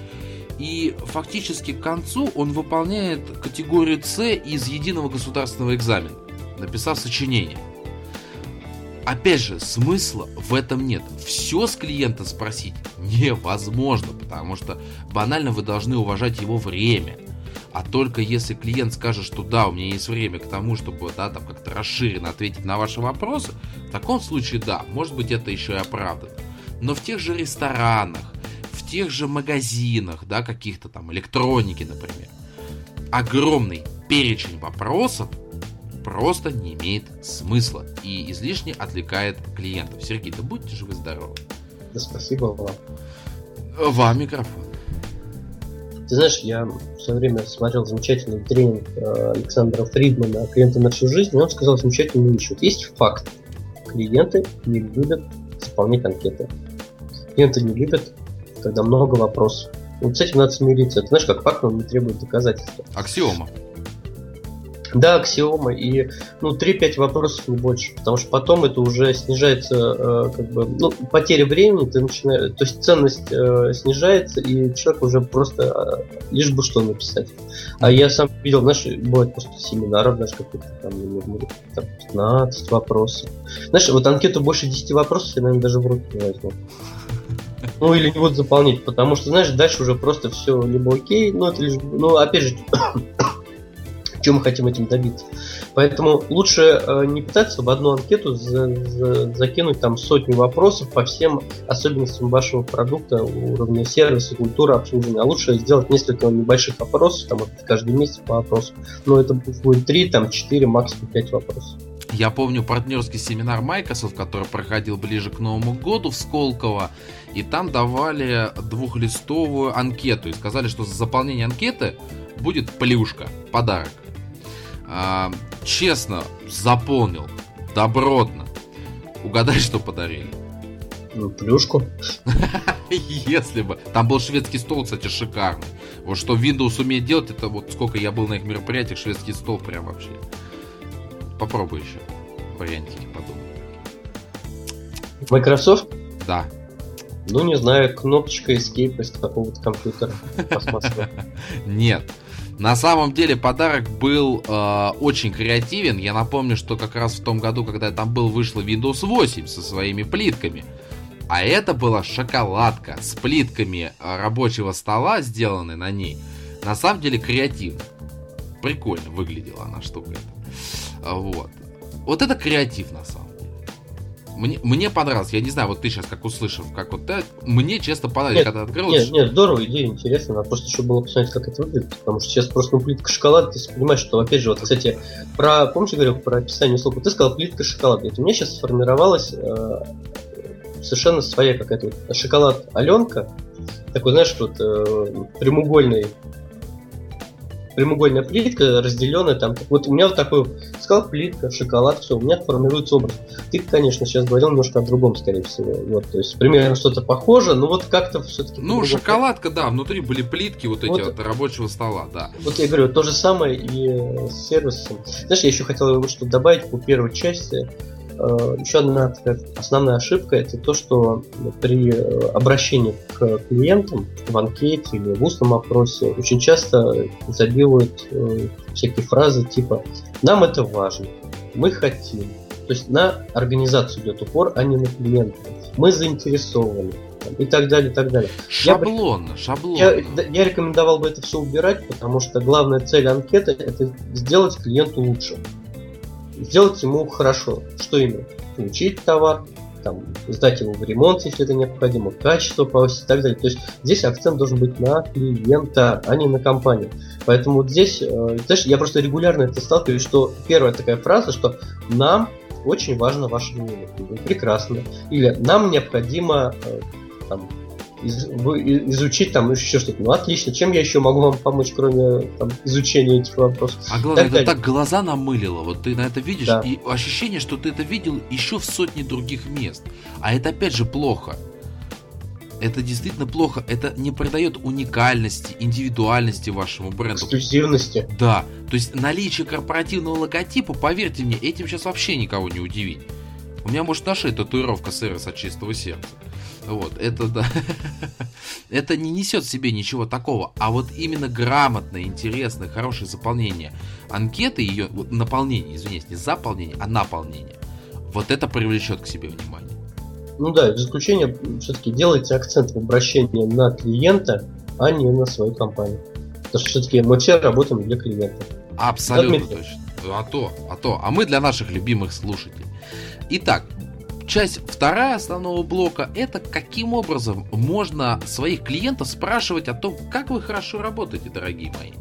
Speaker 2: И фактически к концу он выполняет категорию С из единого государственного экзамена, написав сочинение. Опять же, смысла в этом нет. Все с клиента спросить невозможно, потому что банально вы должны уважать его время. А только если клиент скажет, что да, у меня есть время к тому, чтобы да, там как-то расширенно ответить на ваши вопросы, в таком случае да, может быть это еще и оправдано. Но в тех же ресторанах, в тех же магазинах, да, каких-то там электроники, например, огромный перечень вопросов просто не имеет смысла и излишне отвлекает клиентов. Сергей, да будьте же вы здоровы.
Speaker 3: Да спасибо вам.
Speaker 2: Вам микрофон.
Speaker 3: Ты знаешь, я все время смотрел замечательный тренинг э, Александра Фридмана «Клиенты на всю жизнь», и он сказал замечательную вещь. Вот есть факт. Клиенты не любят заполнять анкеты. Клиенты не любят когда много вопросов. Вот с этим надо смириться. Это знаешь, как факт, он не требует доказательства.
Speaker 2: Аксиома.
Speaker 3: Да, аксиома. И ну, 3-5 вопросов не больше. Потому что потом это уже снижается, э, как бы, ну, потеря времени, ты начинаешь, то есть ценность э, снижается, и человек уже просто э, лишь бы что написать. А я сам видел, знаешь, бывает просто семинаров даже каких-то там, там 15 вопросов. Знаешь, вот анкету больше 10 вопросов я, наверное, даже в руки не возьму. Ну или не буду заполнять, потому что, знаешь, дальше уже просто все либо окей, но это лишь, ну опять же, чем мы хотим этим добиться. Поэтому лучше э, не пытаться в одну анкету за, за, закинуть там сотню вопросов по всем особенностям вашего продукта, уровня сервиса, культуры обслуживания, а лучше сделать несколько небольших вопросов, там каждый месяц по вопросу. Но это будет 3, там 4, максимум 5 вопросов.
Speaker 2: Я помню партнерский семинар Microsoft, который проходил ближе к Новому году в Сколково, и там давали двухлистовую анкету и сказали, что за заполнение анкеты будет плюшка, подарок. А, честно, заполнил, добротно. Угадай, что подарили.
Speaker 3: Ну, плюшку.
Speaker 2: Если бы. Там был шведский стол, кстати, шикарный. Вот что Windows умеет делать, это вот сколько я был на их мероприятиях, шведский стол прям вообще. Попробуй еще вариантики подумай.
Speaker 3: Microsoft?
Speaker 2: Да.
Speaker 3: Ну, не знаю, кнопочка Escape из какого-то компьютера
Speaker 2: Нет. На самом деле подарок был э, очень креативен. Я напомню, что как раз в том году, когда там был, вышла Windows 8 со своими плитками. А это была шоколадка с плитками э, рабочего стола, сделанной на ней. На самом деле креативно. Прикольно выглядела она штука эта. Вот. Вот это креатив на самом. Мне, мне понравилось, я не знаю, вот ты сейчас как услышал, как вот так, мне честно понравилось,
Speaker 3: нет, когда открыл. Нет, нет, здорово, идея интересная, надо просто еще было посмотреть, как это выглядит, потому что сейчас просто ну, плитка шоколада, ты понимаешь, что, опять же, вот, кстати, про, помнишь, я говорил про описание слова, ты сказал плитка шоколада, у меня сейчас сформировалась э, совершенно своя какая-то вот шоколад Аленка, такой, знаешь, вот э, прямоугольный прямоугольная плитка, разделенная там. Вот у меня вот такой сказал плитка, шоколад, все, у меня формируется образ. Ты, конечно, сейчас говорил немножко о другом, скорее всего. Вот, то есть примерно что-то похоже, но вот как-то все-таки.
Speaker 2: Ну, шоколадка, да, внутри были плитки вот эти вот, вот рабочего стола, да.
Speaker 3: Вот я говорю, то же самое и с сервисом. Знаешь, я еще хотел вот что добавить по первой части. Э, еще одна такая основная ошибка это то, что при э, обращении к клиентам в анкете или в устном опросе очень часто забивают э, всякие фразы типа «нам это важно», «мы хотим». То есть на организацию идет упор, а не на клиента. Мы заинтересованы и так далее, и так далее.
Speaker 2: Шаблонно, я, шаблонно.
Speaker 3: Я, я рекомендовал бы это все убирать, потому что главная цель анкеты это сделать клиенту лучше. Сделать ему хорошо. Что именно? Получить товар, там, сдать его в ремонт, если это необходимо, качество повысить и так далее. То есть здесь акцент должен быть на клиента, а не на компанию. Поэтому вот здесь, э, знаешь, я просто регулярно это сталкиваюсь, что первая такая фраза, что нам очень важно ваше мнение. Прекрасно. Или нам необходимо э, там, из, изучить там еще что-то. Ну отлично, чем я еще могу вам помочь, кроме там, изучения этих вопросов?
Speaker 2: А главное, так это так глаза намылило. Вот ты на это видишь, да. и ощущение, что ты это видел еще в сотне других мест. А это опять же плохо. Это действительно плохо. Это не придает уникальности, индивидуальности вашему бренду.
Speaker 3: Эксклюзивности.
Speaker 2: Да. То есть наличие корпоративного логотипа, поверьте мне, этим сейчас вообще никого не удивить. У меня может на шее татуировка сервис от чистого сердца. Вот, это да. это не несет в себе ничего такого. А вот именно грамотное, интересное, хорошее заполнение анкеты, ее вот, наполнение, извините, не заполнение, а наполнение. Вот это привлечет к себе внимание.
Speaker 3: Ну да, в заключение все-таки делайте акцент в обращении на клиента, а не на свою компанию. Потому что все-таки мы все работаем для клиента.
Speaker 2: Абсолютно точно. А то, а то. А мы для наших любимых слушателей. Итак, часть вторая основного блока это каким образом можно своих клиентов спрашивать о том, как вы хорошо работаете, дорогие мои.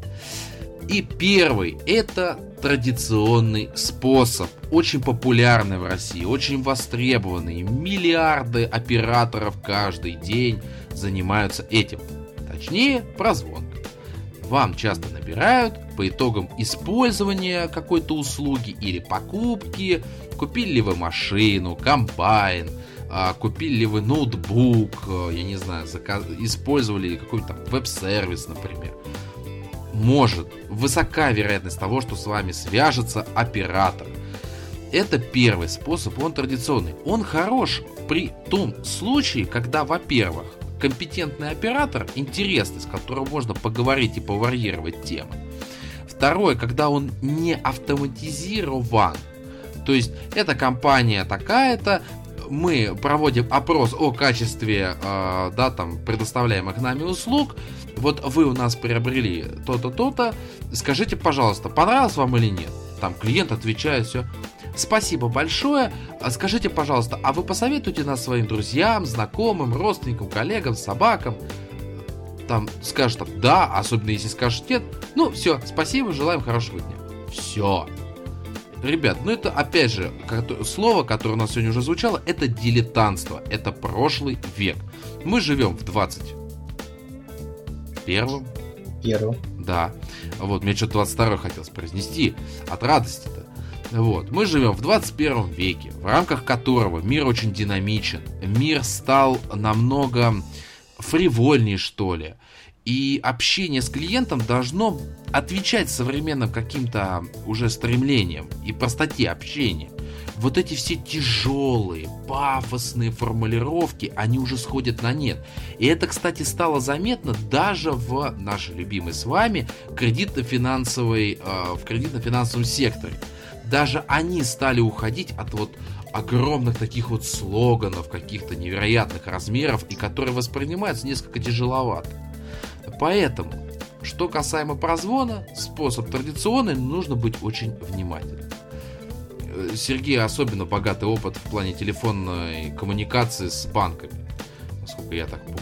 Speaker 2: И первый это традиционный способ, очень популярный в России, очень востребованный. Миллиарды операторов каждый день занимаются этим. Точнее, прозвон. Вам часто набирают по итогам использования какой-то услуги или покупки, купили ли вы машину, комбайн, а, купили ли вы ноутбук, э, я не знаю, заказ... использовали какой-то веб-сервис, например. Может, высока вероятность того, что с вами свяжется оператор. Это первый способ, он традиционный. Он хорош при том случае, когда, во-первых, компетентный оператор, интересный, с которым можно поговорить и поварьировать темы. Второе, когда он не автоматизирован. То есть, эта компания такая-то, мы проводим опрос о качестве, э, да, там, предоставляемых нами услуг. Вот вы у нас приобрели то-то, то-то. Скажите, пожалуйста, понравилось вам или нет? Там клиент отвечает все. Спасибо большое. А скажите, пожалуйста, а вы посоветуете нас своим друзьям, знакомым, родственникам, коллегам, собакам? Там скажет да, особенно если скажет нет. Ну, все, спасибо, желаем хорошего дня. Все. Ребят, ну это опять же слово, которое у нас сегодня уже звучало, это дилетантство, это прошлый век. Мы живем в 20 первом.
Speaker 3: Первом.
Speaker 2: Да. Вот, мне что-то 22 хотелось произнести от радости-то. Вот. Мы живем в 21 веке, в рамках которого мир очень динамичен. Мир стал намного фривольнее, что ли. И общение с клиентом должно отвечать современным каким-то уже стремлениям и простоте общения. Вот эти все тяжелые, пафосные формулировки, они уже сходят на нет. И это, кстати, стало заметно даже в нашей любимой с вами кредитно-финансовой, э, в кредитно-финансовом секторе даже они стали уходить от вот огромных таких вот слоганов, каких-то невероятных размеров, и которые воспринимаются несколько тяжеловато. Поэтому, что касаемо прозвона, способ традиционный, нужно быть очень внимательным. Э, Сергей особенно богатый опыт в плане телефонной коммуникации с банками, насколько я так помню.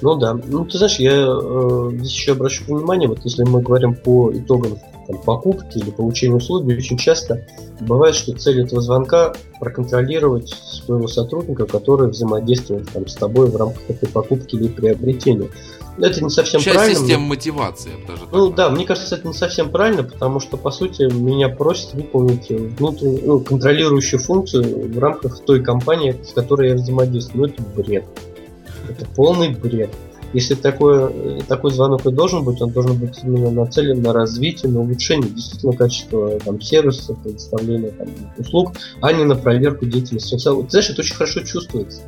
Speaker 3: Ну да, ну ты знаешь, я э, здесь еще обращу внимание, вот если мы говорим по итогам там, покупки или получения услуги, очень часто бывает, что цель этого звонка проконтролировать своего сотрудника, который взаимодействует там, с тобой в рамках этой покупки или приобретения. Это не совсем
Speaker 2: Часть
Speaker 3: правильно.
Speaker 2: систем мотивации,
Speaker 3: даже Ну так да, мне кажется, это не совсем правильно, потому что, по сути, меня просят выполнить внутреннюю, ну, контролирующую функцию в рамках той компании, с которой я взаимодействую. Ну, это бред. Это полный бред. Если такой, такой звонок и должен быть, он должен быть именно нацелен на развитие, на улучшение действительно качества там, сервиса, предоставления там, услуг, а не на проверку деятельности. Знаешь, это очень хорошо чувствуется.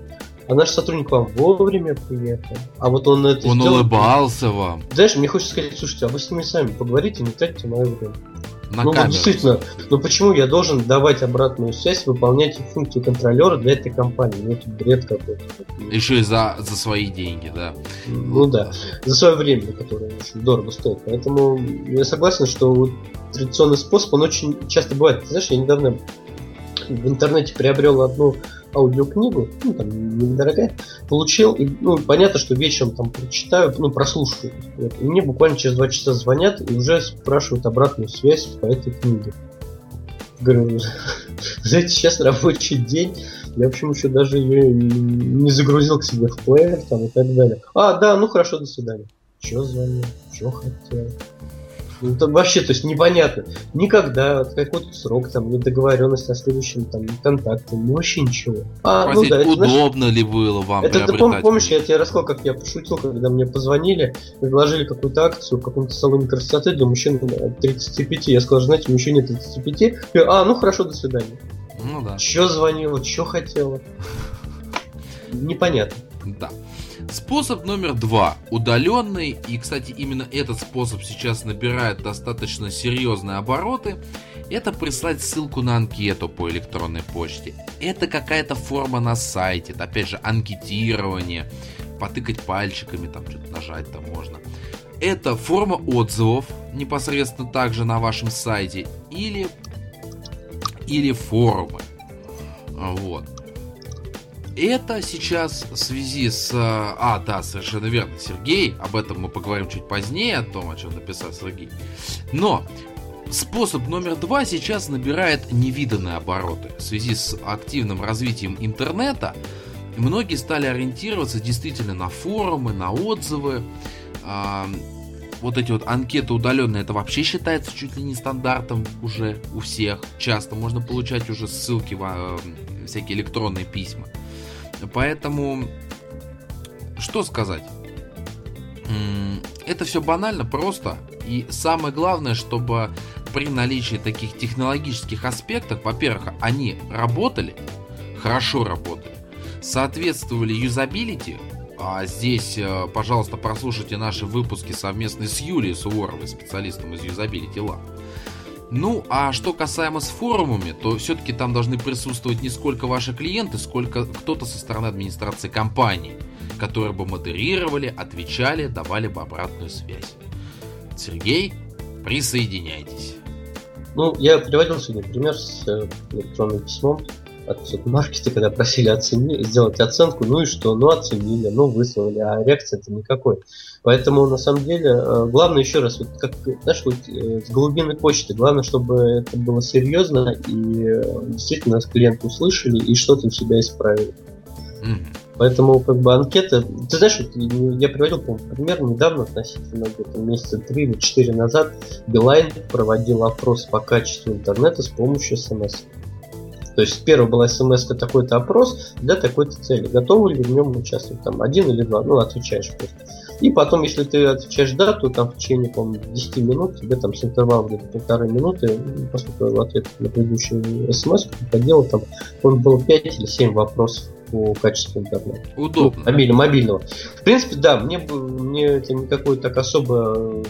Speaker 3: А наш сотрудник вам вовремя приехал. А вот он это
Speaker 2: Он сделал. улыбался вам.
Speaker 3: Знаешь, мне хочется сказать, слушайте, а вы с ними сами поговорите, не тратьте мое время. На ну камеру. вот действительно, но почему я должен давать обратную связь, выполнять функцию контролера для этой компании? Ну это бред какой-то.
Speaker 2: Еще и за, за свои деньги, да.
Speaker 3: Ну да, за свое время, которое очень дорого стоит. Поэтому я согласен, что вот традиционный способ, он очень часто бывает. Ты знаешь, я недавно в интернете приобрел одну аудиокнигу, ну, там, недорогая, получил, и, ну, понятно, что вечером там прочитаю, ну, прослушаю. И мне буквально через два часа звонят и уже спрашивают обратную связь по этой книге. Говорю, знаете, сейчас рабочий день, я, в общем, еще даже ее не загрузил к себе в плеер там и так далее. А, да, ну хорошо, до свидания. Че звонил, че хотел. Ну, это вообще, то есть непонятно. Никогда, какой-то срок, там, недоговоренность о следующем там, контакте, ну вообще ничего.
Speaker 2: А, ну, да, это, удобно знаешь, ли было вам
Speaker 3: Это ты пом- помнишь, я тебе рассказал, как я пошутил, когда мне позвонили, предложили какую-то акцию в каком-то салоне красоты для мужчин 35. Я сказал, знаете, мужчине 35. Я, а, ну хорошо, до свидания. Ну да. Че звонила, че хотела. Непонятно.
Speaker 2: Да. Способ номер два. Удаленный. И, кстати, именно этот способ сейчас набирает достаточно серьезные обороты. Это прислать ссылку на анкету по электронной почте. Это какая-то форма на сайте. Это, опять же, анкетирование. Потыкать пальчиками, там что-то нажать там можно. Это форма отзывов непосредственно также на вашем сайте. Или, или форумы. Вот. Это сейчас в связи с... А, да, совершенно верно, Сергей. Об этом мы поговорим чуть позднее, о том, о чем написал Сергей. Но способ номер два сейчас набирает невиданные обороты. В связи с активным развитием интернета многие стали ориентироваться действительно на форумы, на отзывы. А, вот эти вот анкеты удаленные, это вообще считается чуть ли не стандартом уже у всех. Часто можно получать уже ссылки в э, всякие электронные письма. Поэтому, что сказать? Это все банально, просто. И самое главное, чтобы при наличии таких технологических аспектов, во-первых, они работали, хорошо работали, соответствовали юзабилити, а здесь, э, пожалуйста, прослушайте наши выпуски совместные с Юлией Суворовой, специалистом из Usability Lab. Ну, а что касаемо с форумами, то все-таки там должны присутствовать не сколько ваши клиенты, сколько кто-то со стороны администрации компании, которые бы модерировали, отвечали, давали бы обратную связь. Сергей, присоединяйтесь.
Speaker 3: Ну, я приводил сегодня пример с э, электронным письмом от супермаркета, когда просили оценить, сделать оценку, ну и что, ну оценили, ну выслали, а реакции-то никакой. Поэтому на самом деле э, главное еще раз, вот как, знаешь, вот э, с глубины почты, главное, чтобы это было серьезно и э, действительно нас клиенты услышали и что-то у себя исправили. Mm-hmm. Поэтому как бы анкета, ты знаешь, вот, я приводил пример недавно, относительно где-то месяца три или четыре назад, Билайн проводил опрос по качеству интернета с помощью смс. То есть первый был смс такой-то опрос для такой-то цели. Готовы ли в нем участвовать? Там один или два, ну отвечаешь просто. И потом, если ты отвечаешь да, то там в течение, по 10 минут, тебе там с интервалом где-то полторы минуты, ну, поскольку в ответ на предыдущую смс приходило, там, он был 5 или 7 вопросов по качеству интернета.
Speaker 2: Удобно.
Speaker 3: Ну, мобильного, мобильного. В принципе, да, мне, мне это никакой так особо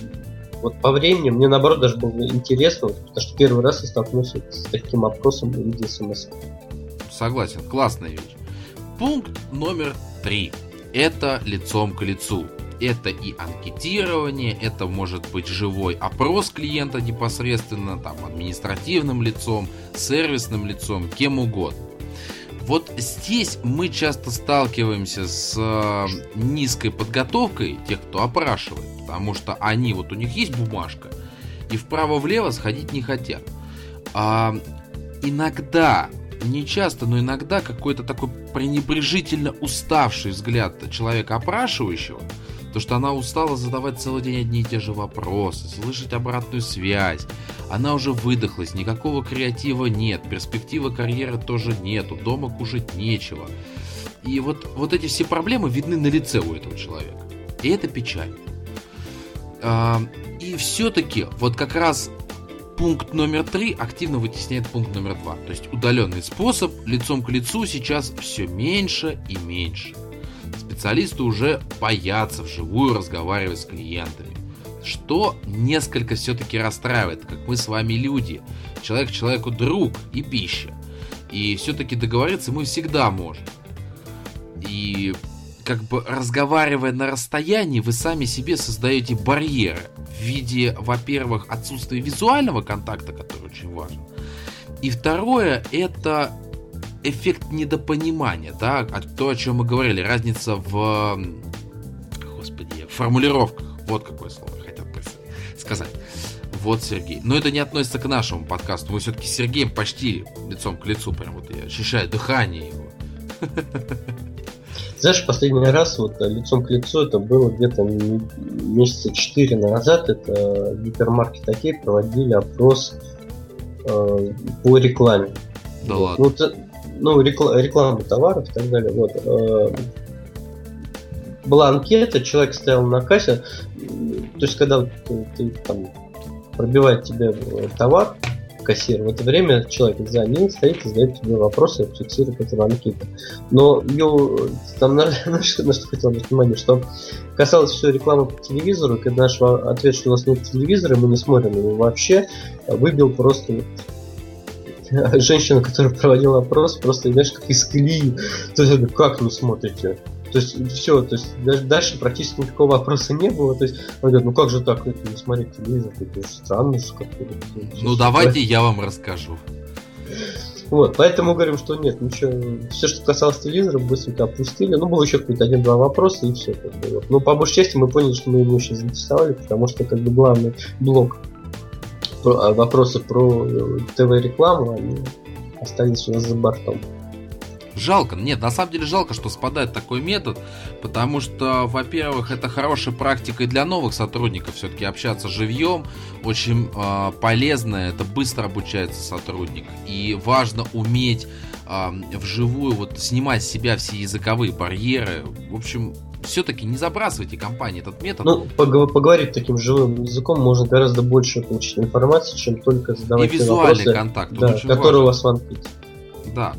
Speaker 3: вот по времени мне наоборот даже было интересно, потому что первый раз я столкнулся с таким опросом в виде смс.
Speaker 2: Согласен, классная вещь. Пункт номер три. Это лицом к лицу. Это и анкетирование, это может быть живой опрос клиента непосредственно, там, административным лицом, сервисным лицом, кем угодно. Вот здесь мы часто сталкиваемся с э, низкой подготовкой тех, кто опрашивает, потому что они, вот у них есть бумажка, и вправо-влево сходить не хотят. А, иногда, не часто, но иногда какой-то такой пренебрежительно уставший взгляд человека опрашивающего – то, что она устала задавать целый день одни и те же вопросы, слышать обратную связь. Она уже выдохлась, никакого креатива нет, перспективы карьеры тоже нету, дома кушать нечего. И вот, вот эти все проблемы видны на лице у этого человека. И это печаль. И все-таки вот как раз пункт номер три активно вытесняет пункт номер два. То есть удаленный способ лицом к лицу сейчас все меньше и меньше специалисты уже боятся вживую разговаривать с клиентами. что несколько все-таки расстраивает, как мы с вами люди. Человек человеку друг и пища. И все-таки договориться мы всегда можем. И как бы разговаривая на расстоянии, вы сами себе создаете барьеры в виде, во-первых, отсутствия визуального контакта, который очень важен. И второе, это эффект недопонимания, да, то, о чем мы говорили, разница в, господи, формулировках. Вот какое слово хотел сказать. Вот, Сергей. Но это не относится к нашему подкасту. Мы все-таки с Сергеем почти лицом к лицу, прям вот я ощущаю дыхание его.
Speaker 3: Знаешь, последний раз вот э, лицом к лицу это было где-то месяца четыре назад. Это гипермаркет Окей проводили опрос э, по рекламе.
Speaker 2: Да ладно.
Speaker 3: Ну, ну рекла- реклама товаров и так далее. Вот. Э, была анкета, человек стоял на кассе. То есть, когда ты, ты там пробивает тебе э, товар, кассир, в это время человек за ним стоит и задает тебе вопросы, фиксирует это в анкете. Но ее, там на, на, что, хотел обратить внимание, что касалось все рекламы по телевизору, когда наш ответ, что у нас нет телевизора, мы не смотрим его вообще, выбил просто женщину, которая проводила опрос, просто, знаешь, как из колеи. То есть, как вы смотрите? То есть все, то есть дальше практически никакого вопроса не было. То есть он говорит, ну как же так, это не смотреть телевизор, это странно же как-то.
Speaker 2: Ну давайте я вам расскажу.
Speaker 3: Вот, поэтому говорим, что нет, ничего, все, что касалось телевизора, быстренько опустили. Ну, был еще какой-то один-два вопроса, и все. Как бы, вот. Но по большей части мы поняли, что мы ему очень заинтересовали, потому что как бы главный блок про, а, вопросы про э, ТВ-рекламу, они остались у нас за бортом.
Speaker 2: Жалко. Нет, на самом деле жалко, что спадает такой метод, потому что, во-первых, это хорошая практика и для новых сотрудников все-таки общаться живьем. Очень э, полезно, это быстро обучается сотрудник. И важно уметь э, вживую вот снимать с себя все языковые барьеры. В общем, все-таки не забрасывайте компании этот метод.
Speaker 3: Ну, поговорить таким живым языком можно гораздо больше получить информации, чем только задавать
Speaker 2: И визуальный вопросы, контакт,
Speaker 3: да, который важен. у вас в анкете.
Speaker 2: Да.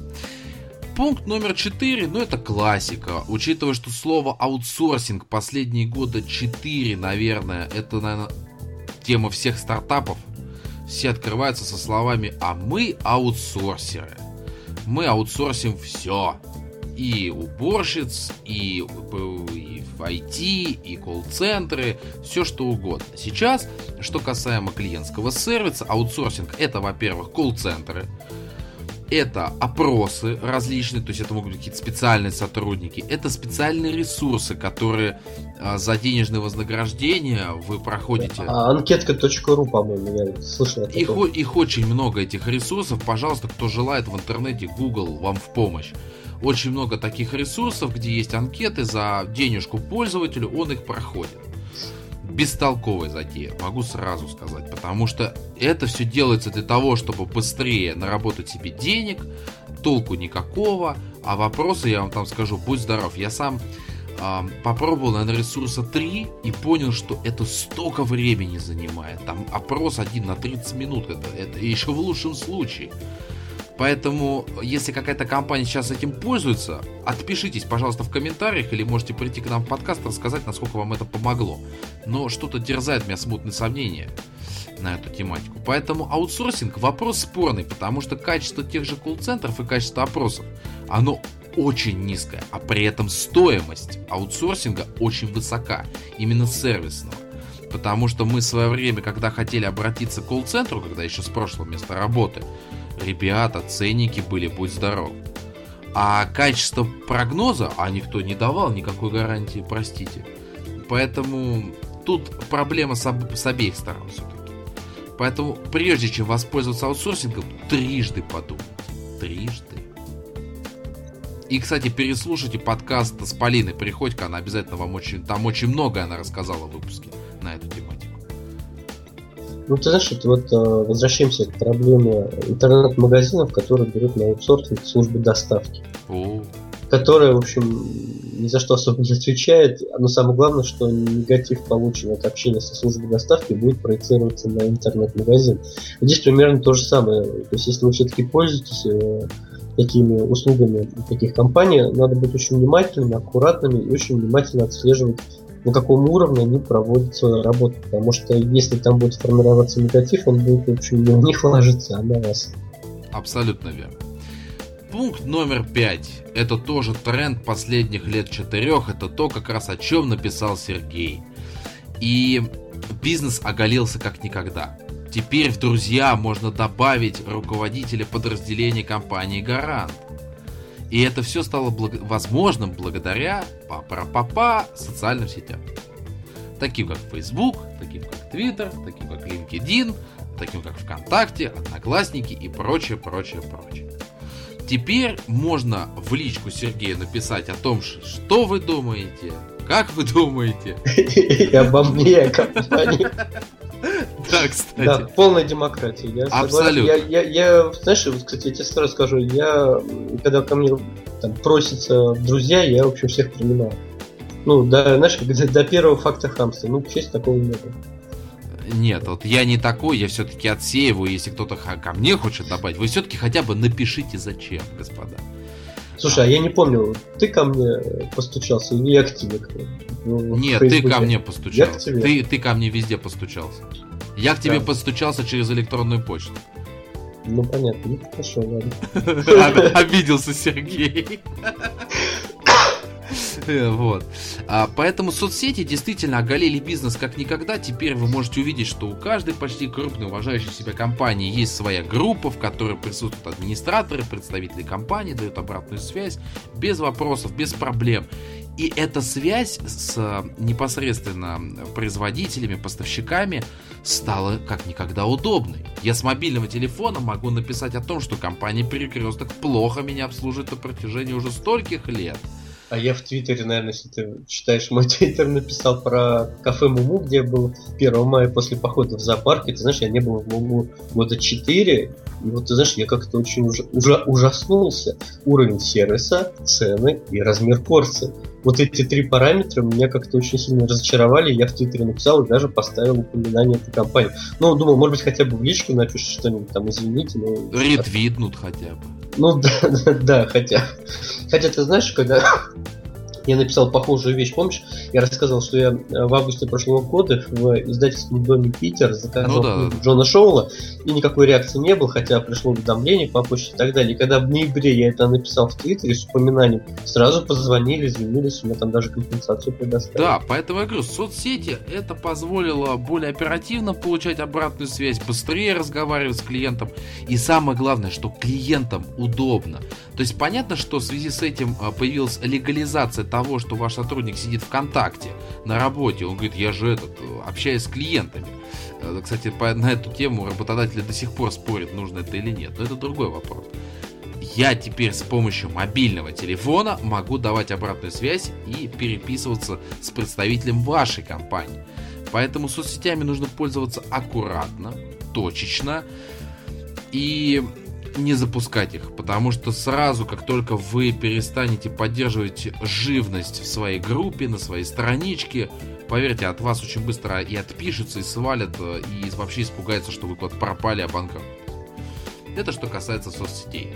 Speaker 2: Пункт номер 4, ну это классика. Учитывая, что слово аутсорсинг последние года 4, наверное, это, наверное, тема всех стартапов. Все открываются со словами «А мы аутсорсеры». Мы аутсорсим все. И уборщиц, и, и IT, и колл-центры, все что угодно. Сейчас, что касаемо клиентского сервиса, аутсорсинг это, во-первых, колл-центры, это опросы различные, то есть это могут быть какие-то специальные сотрудники, это специальные ресурсы, которые а, за денежное вознаграждение вы проходите.
Speaker 3: А, анкетка.ру, по-моему, я слышал.
Speaker 2: Их, их очень много, этих ресурсов. Пожалуйста, кто желает в интернете, Google вам в помощь. Очень много таких ресурсов, где есть анкеты за денежку пользователю, он их проходит бестолковая затея, могу сразу сказать, потому что это все делается для того, чтобы быстрее наработать себе денег, толку никакого, а вопросы, я вам там скажу, будь здоров, я сам попробовал, наверное, ресурса 3 и понял, что это столько времени занимает, там опрос один на 30 минут, это, это еще в лучшем случае. Поэтому, если какая-то компания сейчас этим пользуется, отпишитесь, пожалуйста, в комментариях или можете прийти к нам в подкаст, рассказать, насколько вам это помогло. Но что-то дерзает меня смутные сомнения на эту тематику. Поэтому аутсорсинг вопрос спорный, потому что качество тех же колл-центров и качество опросов, оно очень низкое, а при этом стоимость аутсорсинга очень высока, именно сервисного. Потому что мы в свое время, когда хотели обратиться к колл-центру, когда еще с прошлого места работы, Ребята, ценники были, будь здоров. А качество прогноза, а никто не давал никакой гарантии, простите. Поэтому тут проблема с, об, с обеих сторон все-таки. Поэтому прежде чем воспользоваться аутсорсингом, трижды подумайте. Трижды. И, кстати, переслушайте подкаст с Полиной Приходько, она обязательно вам очень, там очень многое она рассказала в выпуске на эту тематику.
Speaker 3: Ну, ты знаешь, вот э, возвращаемся к проблеме интернет-магазинов, которые берут на аутсорсинг службы доставки.
Speaker 2: О.
Speaker 3: Которая, в общем, ни за что особо не отвечает. Но самое главное, что негатив, полученный от общения со службой доставки, будет проецироваться на интернет-магазин. Здесь примерно то же самое. То есть, если вы все-таки пользуетесь э, такими услугами таких компаний, надо быть очень внимательными, аккуратными и очень внимательно отслеживать на каком уровне они проводят свою работу. Потому что если там будет формироваться негатив, он будет, в общем, не на них ложиться, а на вас.
Speaker 2: Абсолютно верно. Пункт номер пять. Это тоже тренд последних лет четырех. Это то, как раз о чем написал Сергей. И бизнес оголился как никогда. Теперь в друзья можно добавить руководителя подразделения компании «Гарант». И это все стало благ... возможным благодаря папа социальным сетям. Таким как Facebook, таким как Twitter, таким как LinkedIn, таким как ВКонтакте, Одноклассники и прочее, прочее, прочее. Теперь можно в личку Сергею написать о том, что вы думаете, как вы думаете.
Speaker 3: И обо мне, компании.
Speaker 2: Да, кстати. Да,
Speaker 3: полная демократия. Я
Speaker 2: Абсолютно.
Speaker 3: Я, я, я, знаешь, вот, кстати, я тебе сразу скажу, я, когда ко мне там, просятся друзья, я, в общем, всех принимаю. Ну, да, знаешь, до, до первого факта хамства. Ну, к счастью, такого не было.
Speaker 2: Нет, вот я не такой, я все-таки отсеиваю, если кто-то ко мне хочет добавить, вы все-таки хотя бы напишите зачем, господа.
Speaker 3: Слушай, а я не помню, ты ко мне постучался или я к тебе?
Speaker 2: Нет, ты ко мне постучался. Ты, ты ко мне везде постучался. Я к тебе да. постучался через электронную почту.
Speaker 3: Ну понятно, ну хорошо, ладно.
Speaker 2: Обиделся Сергей. Вот. А, поэтому соцсети действительно оголили бизнес как никогда. Теперь вы можете увидеть, что у каждой почти крупной уважающей себя компании есть своя группа, в которой присутствуют администраторы, представители компании, дают обратную связь без вопросов, без проблем. И эта связь с непосредственно производителями, поставщиками стала как никогда удобной. Я с мобильного телефона могу написать о том, что компания Перекресток плохо меня обслуживает на протяжении уже стольких лет.
Speaker 3: А я в Твиттере, наверное, если ты читаешь мой Твиттер, написал про кафе Муму, где я был 1 мая после похода в зоопарк. Ты знаешь, я не был в Муму года 4. И вот ты знаешь, я как-то очень уже, уже ужаснулся. Уровень сервиса, цены и размер порции. Вот эти три параметра меня как-то очень сильно разочаровали. Я в Твиттере написал и даже поставил упоминание этой компании. Ну, думал, может быть, хотя бы в личку напишут что-нибудь там, извините. Но...
Speaker 2: Ретвитнут хотя бы.
Speaker 3: Ну да, да, да, хотя. Хотя ты знаешь, когда я написал похожую вещь, помнишь? Я рассказывал, что я э, в августе прошлого года в издательском доме Питер заказал ну, да. Джона Шоула, и никакой реакции не было, хотя пришло уведомление по почте и так далее. И когда в ноябре я это написал в Твиттере с упоминанием, сразу позвонили, извинились, у меня там даже компенсацию предоставили.
Speaker 2: Да, поэтому я говорю, соцсети это позволило более оперативно получать обратную связь, быстрее разговаривать с клиентом, и самое главное, что клиентам удобно. То есть понятно, что в связи с этим э, появилась легализация того, что ваш сотрудник сидит ВКонтакте на работе, он говорит, я же этот, общаюсь с клиентами. Э, кстати, по, на эту тему работодатели до сих пор спорят, нужно это или нет, но это другой вопрос. Я теперь с помощью мобильного телефона могу давать обратную связь и переписываться с представителем вашей компании. Поэтому соцсетями нужно пользоваться аккуратно, точечно и не запускать их, потому что сразу, как только вы перестанете поддерживать живность в своей группе, на своей страничке, поверьте, от вас очень быстро и отпишутся, и свалят, э, и вообще испугаются, что вы куда-то пропали, а банкрот. Это что касается соцсетей.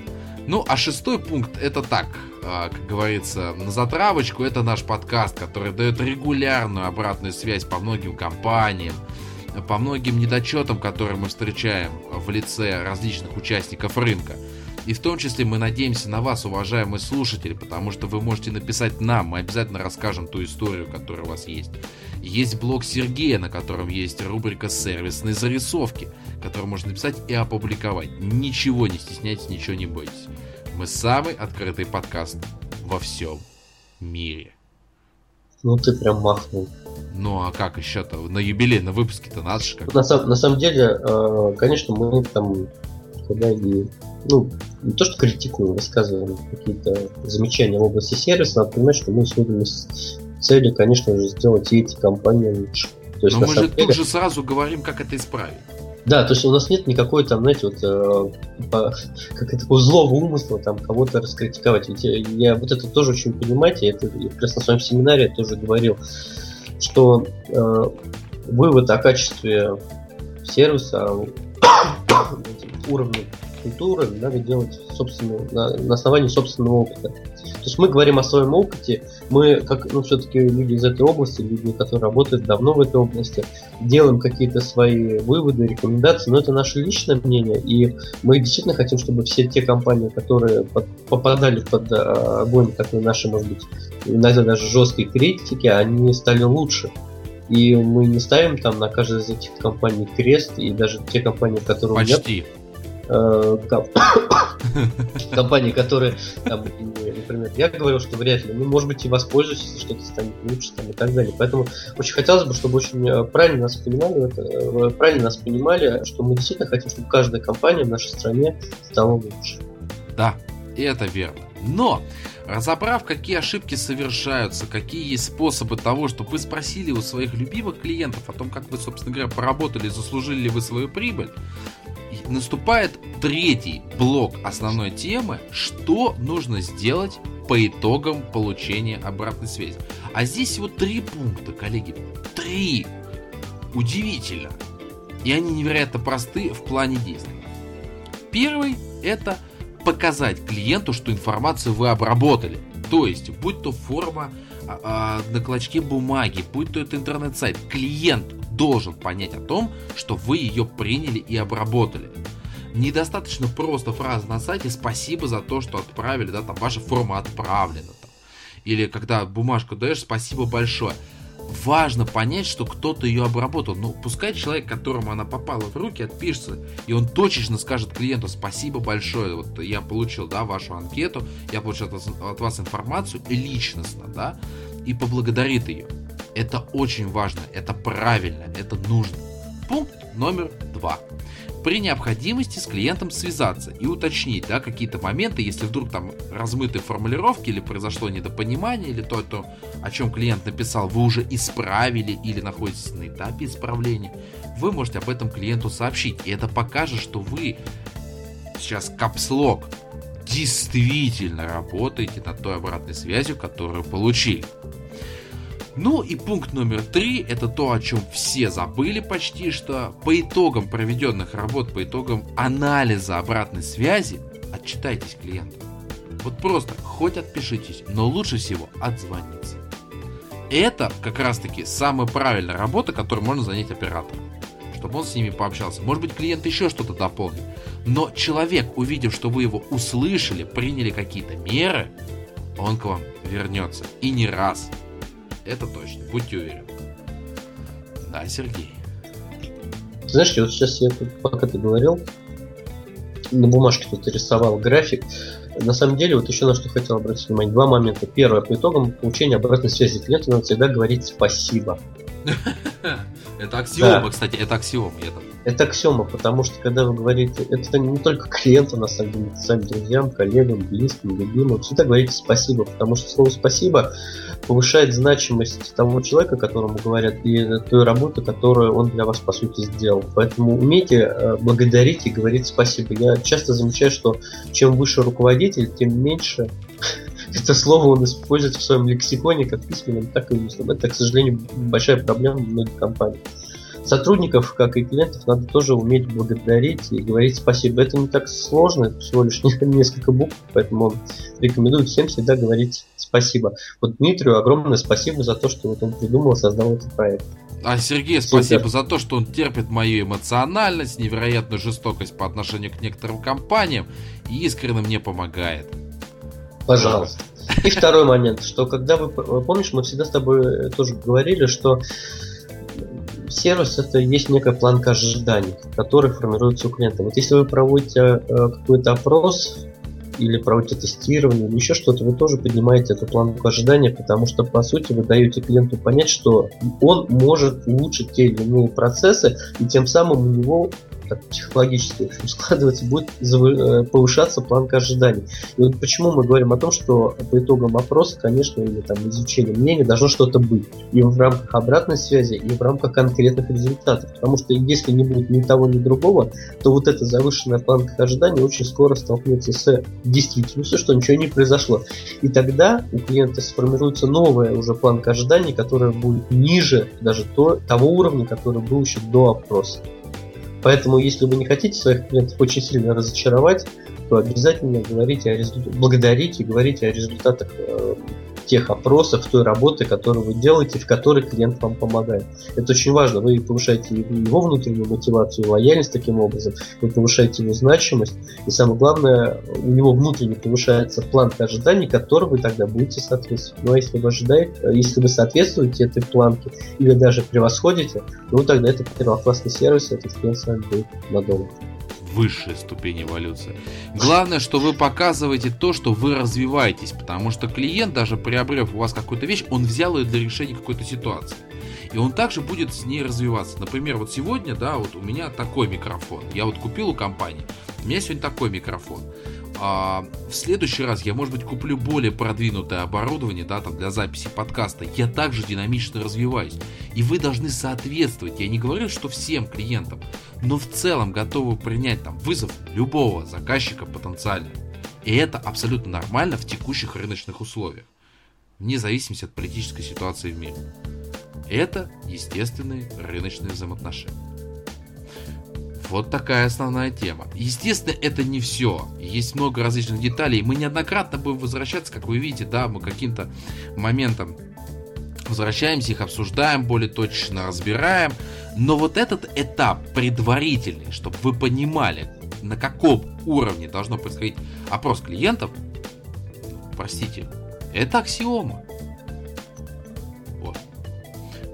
Speaker 2: Ну, а шестой пункт это так, а, как говорится, на затравочку, это наш подкаст, который дает регулярную обратную связь по многим компаниям, по многим недочетам, которые мы встречаем в лице различных участников рынка. И в том числе мы надеемся на вас, уважаемые слушатели, потому что вы можете написать нам, мы обязательно расскажем ту историю, которая у вас есть. Есть блог Сергея, на котором есть рубрика «Сервисные зарисовки», которую можно написать и опубликовать. Ничего не стесняйтесь, ничего не бойтесь. Мы самый открытый подкаст во всем мире.
Speaker 3: Ну ты прям махнул.
Speaker 2: Ну а как еще-то? На юбилей, на выпуске-то надо же
Speaker 3: как. На, на самом деле, э, конечно, мы там когда и ну, не то, что критикуем, высказываем какие-то замечания в области сервиса, надо понимать, что мы исходим с целью, конечно же, сделать и эти компании лучше.
Speaker 2: То есть, Но мы же деле... тут же сразу говорим, как это исправить.
Speaker 3: Да, то есть у нас нет никакой там, знаете, вот э, типа, как такого злого умысла там кого-то раскритиковать. Ведь я, я вот это тоже очень понимаете, это я как раз на своем семинаре тоже говорил, что э, вывод о качестве сервиса, уровне культуры надо делать собственно, на, на основании собственного опыта. То есть мы говорим о своем опыте, мы, как, ну, все-таки люди из этой области, люди, которые работают давно в этой области, делаем какие-то свои выводы, рекомендации, но это наше личное мнение, и мы действительно хотим, чтобы все те компании, которые под, попадали под а, огонь такой нашей, может быть, иногда даже жесткой критики, они стали лучше. И мы не ставим там на каждой из этих компаний крест, и даже те компании, которые...
Speaker 2: Почти. Нет,
Speaker 3: э, компании, которые, там, например, я говорил, что вряд ли, ну, может быть, и воспользуюсь, если что-то станет лучше, там, и так далее. Поэтому очень хотелось бы, чтобы очень э, правильно нас понимали, это, э, правильно нас понимали, что мы действительно хотим, чтобы каждая компания в нашей стране стала лучше.
Speaker 2: Да, это верно. Но Разобрав, какие ошибки совершаются, какие есть способы того, чтобы вы спросили у своих любимых клиентов о том, как вы, собственно говоря, поработали, заслужили ли вы свою прибыль, наступает третий блок основной темы, что нужно сделать по итогам получения обратной связи. А здесь всего три пункта, коллеги. Три! Удивительно. И они невероятно просты в плане действий. Первый – это показать клиенту, что информацию вы обработали. То есть, будь то форма а, а, на клочке бумаги, будь то это интернет-сайт, клиент должен понять о том, что вы ее приняли и обработали. Недостаточно просто фраза на сайте «Спасибо за то, что отправили», да, там ваша форма отправлена. Там. Или когда бумажку даешь «Спасибо большое» важно понять, что кто-то ее обработал. Но пускай человек, которому она попала в руки, отпишется, и он точечно скажет клиенту спасибо большое, вот я получил, да, вашу анкету, я получил от вас информацию личностно, да, и поблагодарит ее. Это очень важно, это правильно, это нужно. Пункт номер два при необходимости с клиентом связаться и уточнить да, какие-то моменты, если вдруг там размыты формулировки или произошло недопонимание, или то, то, о чем клиент написал, вы уже исправили или находитесь на этапе исправления, вы можете об этом клиенту сообщить. И это покажет, что вы сейчас капслог действительно работаете над той обратной связью, которую получили. Ну и пункт номер три, это то, о чем все забыли почти что. По итогам проведенных работ, по итогам анализа обратной связи, отчитайтесь клиенту. Вот просто, хоть отпишитесь, но лучше всего отзвониться. Это как раз таки самая правильная работа, которую можно занять оператором. Чтобы он с ними пообщался. Может быть, клиент еще что-то дополнит. Но человек, увидев, что вы его услышали, приняли какие-то меры, он к вам вернется. И не раз. Это точно, будьте уверены. Да, Сергей.
Speaker 3: Знаешь, вот сейчас я тут, пока ты говорил, на бумажке тут рисовал график. На самом деле, вот еще на что хотел обратить внимание. Два момента. Первое, по итогам получения обратной связи клиенту надо всегда говорить спасибо.
Speaker 2: Это аксиома, кстати, это аксиома.
Speaker 3: Это аксиома, потому что когда вы говорите, это не только клиенту, на самом друзьям, коллегам, близким, любимым, всегда говорите спасибо, потому что слово спасибо повышает значимость того человека, которому говорят, и той работы, которую он для вас, по сути, сделал. Поэтому умейте э, благодарить и говорить спасибо. Я часто замечаю, что чем выше руководитель, тем меньше это слово он использует в своем лексиконе, как письменном, так и устном. Это, к сожалению, большая проблема многих компаниях. Сотрудников, как и клиентов, надо тоже уметь благодарить и говорить спасибо. Это не так сложно, это всего лишь несколько букв, поэтому рекомендую всем всегда говорить спасибо. Вот Дмитрию огромное спасибо за то, что вот он придумал, создал этот проект.
Speaker 2: А Сергей, спасибо Супер. за то, что он терпит мою эмоциональность, невероятную жестокость по отношению к некоторым компаниям и искренне мне помогает.
Speaker 3: Пожалуйста. И второй момент, что когда вы помнишь, мы всегда с тобой тоже говорили, что сервис это есть некая планка ожиданий, который формируется у клиента. Вот если вы проводите э, какой-то опрос или проводите тестирование или еще что-то, вы тоже поднимаете эту планку ожидания, потому что по сути вы даете клиенту понять, что он может улучшить те или иные процессы, и тем самым у него так психологически в будет э, повышаться планка ожиданий. И вот почему мы говорим о том, что по итогам опроса, конечно, или там изучения мнения должно что-то быть. И в рамках обратной связи, и в рамках конкретных результатов. Потому что если не будет ни того, ни другого, то вот эта завышенная планка ожиданий очень скоро столкнется с действительностью, что ничего не произошло. И тогда у клиента сформируется новая уже планка ожиданий, которая будет ниже даже то, того уровня, который был еще до опроса. Поэтому, если вы не хотите своих клиентов очень сильно разочаровать, то обязательно говорите о результатах, благодарите говорите о результатах э, тех опросов, той работы, которую вы делаете, в которой клиент вам помогает. Это очень важно. Вы повышаете его внутреннюю мотивацию, лояльность таким образом, вы повышаете его значимость, и самое главное, у него внутренне повышается планка ожиданий, которой вы тогда будете соответствовать. Ну а если вы ожидаете, если вы соответствуете этой планке или даже превосходите, ну тогда это первоклассный сервис, этот клиент с вами будет надолго
Speaker 2: высшая ступень эволюции. Главное, что вы показываете то, что вы развиваетесь, потому что клиент, даже приобрев у вас какую-то вещь, он взял ее для решения какой-то ситуации. И он также будет с ней развиваться. Например, вот сегодня, да, вот у меня такой микрофон. Я вот купил у компании. У меня сегодня такой микрофон а, в следующий раз я, может быть, куплю более продвинутое оборудование, да, там, для записи подкаста. Я также динамично развиваюсь. И вы должны соответствовать. Я не говорю, что всем клиентам, но в целом готовы принять там вызов любого заказчика потенциально. И это абсолютно нормально в текущих рыночных условиях, вне зависимости от политической ситуации в мире. Это естественные рыночные взаимоотношения. Вот такая основная тема. Естественно, это не все. Есть много различных деталей. Мы неоднократно будем возвращаться, как вы видите, да, мы каким-то моментом возвращаемся, их обсуждаем, более точно разбираем. Но вот этот этап предварительный, чтобы вы понимали, на каком уровне должно происходить опрос клиентов, простите, это аксиома. Вот.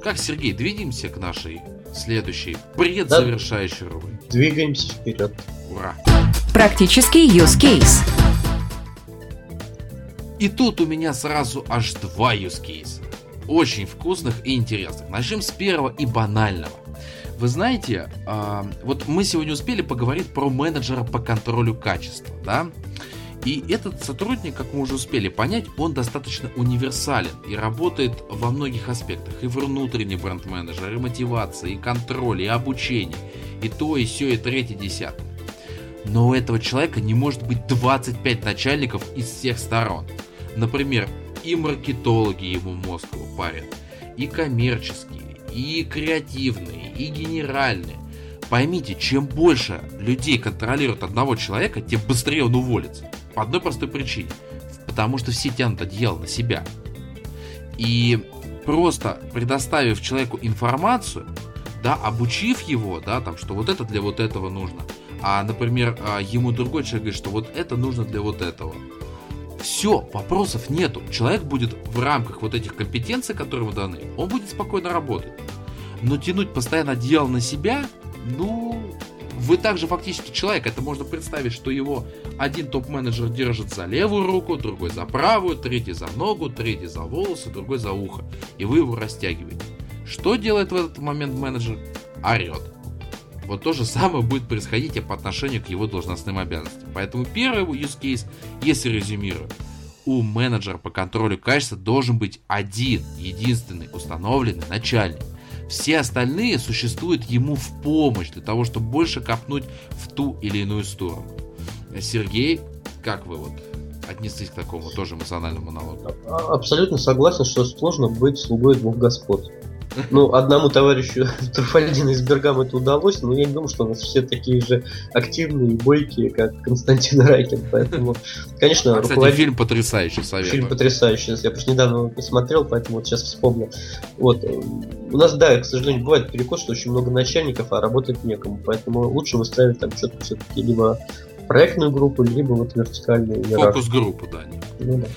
Speaker 2: Как, Сергей, двигаемся к нашей следующей предзавершающей да. рубрике.
Speaker 3: Двигаемся вперед.
Speaker 2: Ура!
Speaker 1: Практический use case.
Speaker 2: И тут у меня сразу аж два use case. Очень вкусных и интересных. Начнем с первого и банального. Вы знаете, э, вот мы сегодня успели поговорить про менеджера по контролю качества, да? И этот сотрудник, как мы уже успели понять, он достаточно универсален и работает во многих аспектах. И внутренний бренд-менеджер, и мотивация, и контроль, и обучение, и то, и все, и третье, десятое. Но у этого человека не может быть 25 начальников из всех сторон. Например, и маркетологи ему мозг парят, и коммерческие, и креативные, и генеральные. Поймите, чем больше людей контролирует одного человека, тем быстрее он уволится. По одной простой причине. Потому что все тянут одеяло на себя. И просто предоставив человеку информацию, да, обучив его, да, там, что вот это для вот этого нужно, а, например, а, ему другой человек говорит, что вот это нужно для вот этого. Все, вопросов нету. Человек будет в рамках вот этих компетенций, которые ему даны, он будет спокойно работать. Но тянуть постоянно одеяло на себя, ну, вы также фактически человек. Это можно представить, что его один топ-менеджер держит за левую руку, другой за правую, третий за ногу, третий за волосы, другой за ухо. И вы его растягиваете. Что делает в этот момент менеджер? Орет. Вот то же самое будет происходить и по отношению к его должностным обязанностям. Поэтому первый use case, если резюмирую, у менеджера по контролю качества должен быть один, единственный, установленный начальник. Все остальные существуют ему в помощь для того, чтобы больше копнуть в ту или иную сторону. Сергей, как вы вот отнеслись к такому тоже эмоциональному монологу?
Speaker 3: А, абсолютно согласен, что сложно быть слугой двух господ. Ну, одному товарищу Труфальдину из Бергама это удалось, но я не думаю, что у нас все такие же активные и бойкие, как Константин Райкин. Поэтому, конечно,
Speaker 2: а, Кстати, фильм потрясающий, советую.
Speaker 3: Фильм потрясающий. Я просто недавно посмотрел, поэтому вот сейчас вспомнил. Вот. У нас, да, к сожалению, бывает перекос, что очень много начальников, а работать некому. Поэтому лучше выстраивать там что-то все-таки либо проектную группу, либо вот вертикальную.
Speaker 2: Фокус-группу, да. Ну, да.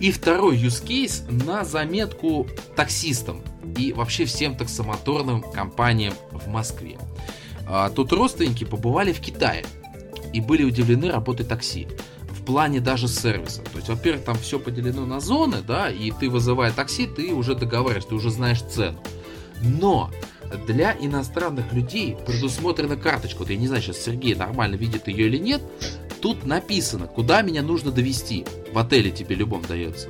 Speaker 2: И второй use case на заметку таксистам и вообще всем таксомоторным компаниям в Москве. А, тут родственники побывали в Китае и были удивлены работой такси в плане даже сервиса. То есть, во-первых, там все поделено на зоны, да, и ты вызывая такси, ты уже договариваешься, ты уже знаешь цену. Но для иностранных людей предусмотрена карточка. Вот я не знаю, сейчас Сергей нормально видит ее или нет. Тут написано, куда меня нужно довести. В отеле тебе любом дается.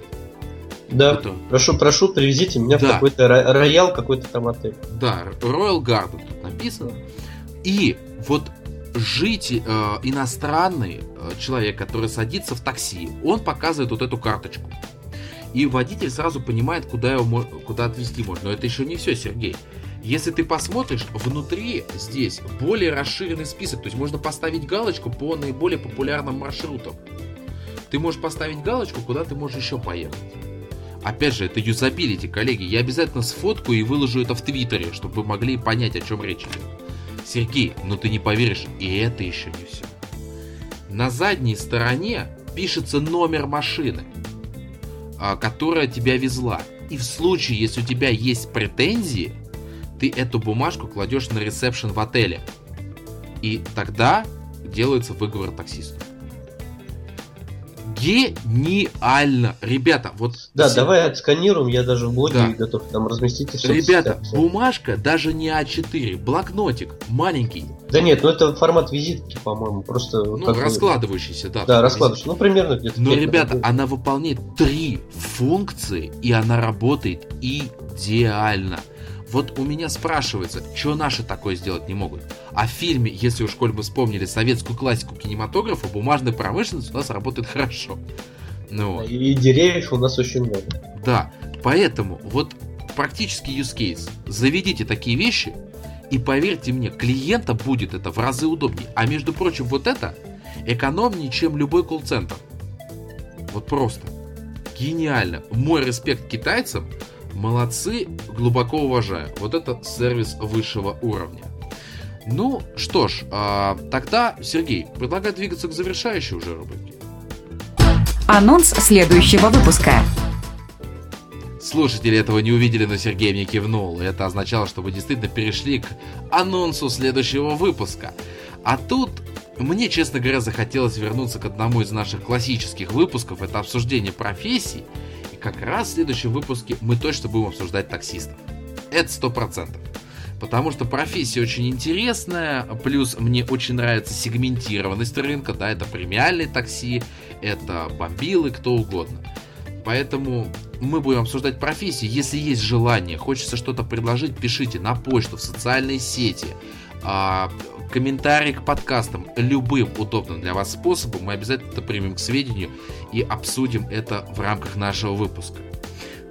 Speaker 3: Да, это... прошу, прошу, привезите меня да. в какой-то роял, какой-то там отель.
Speaker 2: Да, Royal Garden тут написано. И вот жить э, иностранный э, человек, который садится в такси, он показывает вот эту карточку. И водитель сразу понимает, куда его куда отвезти можно. Но это еще не все, Сергей. Если ты посмотришь, внутри здесь более расширенный список, то есть можно поставить галочку по наиболее популярным маршрутам. Ты можешь поставить галочку, куда ты можешь еще поехать. Опять же, это юзабилити, коллеги. Я обязательно сфоткаю и выложу это в Твиттере, чтобы вы могли понять, о чем речь идет. Сергей, но ты не поверишь, и это еще не все. На задней стороне пишется номер машины, а, которая тебя везла. И в случае, если у тебя есть претензии, ты эту бумажку кладешь на ресепшн в отеле. И тогда делается выговор таксисту. Гениально! Ребята, вот...
Speaker 3: Да, все... давай отсканируем, я даже в блоге да. готов там разместить.
Speaker 2: И Ребята, все. бумажка даже не А4, блокнотик, маленький.
Speaker 3: Да нет, ну это формат визитки, по-моему, просто...
Speaker 2: Ну, как раскладывающийся, да.
Speaker 3: Да, раскладывающийся, ну примерно где-то.
Speaker 2: Но, ребята, будет. она выполняет три функции, и она работает идеально. Вот у меня спрашивается, что наши такое сделать не могут? А в фильме, если уж коль мы вспомнили советскую классику кинематографа, бумажная промышленность у нас работает хорошо.
Speaker 3: Ну, и деревьев у нас очень много.
Speaker 2: Да, поэтому вот практически use case. Заведите такие вещи, и поверьте мне, клиента будет это в разы удобнее. А между прочим, вот это экономнее, чем любой колл-центр. Вот просто. Гениально. Мой респект китайцам – Молодцы, глубоко уважаю. Вот это сервис высшего уровня. Ну что ж, а, тогда, Сергей, предлагаю двигаться к завершающей уже рубрике.
Speaker 1: Анонс следующего выпуска.
Speaker 2: Слушатели этого не увидели, но Сергей мне кивнул. Это означало, что вы действительно перешли к анонсу следующего выпуска. А тут мне, честно говоря, захотелось вернуться к одному из наших классических выпусков. Это обсуждение профессий как раз в следующем выпуске мы точно будем обсуждать таксистов. Это сто процентов. Потому что профессия очень интересная, плюс мне очень нравится сегментированность рынка, да, это премиальные такси, это бомбилы, кто угодно. Поэтому мы будем обсуждать профессии. Если есть желание, хочется что-то предложить, пишите на почту, в социальные сети, а, комментарии к подкастам, любым удобным для вас способом, мы обязательно это примем к сведению и обсудим это в рамках нашего выпуска.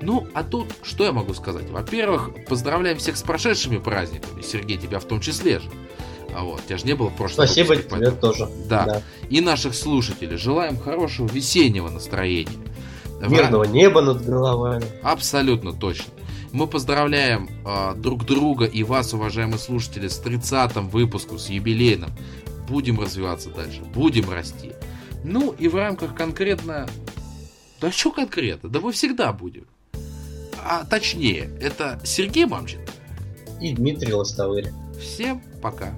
Speaker 2: Ну, а тут что я могу сказать? Во-первых, поздравляем всех с прошедшими праздниками, Сергей, тебя в том числе же. А вот, тебя же не было в прошлом
Speaker 3: Спасибо выпуске, тебе поэтому... тоже.
Speaker 2: Да. да. И наших слушателей желаем хорошего весеннего настроения.
Speaker 3: Мирного в... неба над головами.
Speaker 2: Абсолютно точно. Мы поздравляем э, друг друга и вас, уважаемые слушатели, с 30-м выпуском, с юбилейным. Будем развиваться дальше, будем расти. Ну и в рамках конкретно... Да что конкретно? Да мы всегда будем. А точнее, это Сергей Мамченко.
Speaker 3: И Дмитрий Лостовырь.
Speaker 2: Всем пока.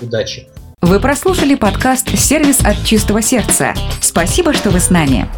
Speaker 3: Удачи.
Speaker 1: Вы прослушали подкаст «Сервис от чистого сердца». Спасибо, что вы с нами.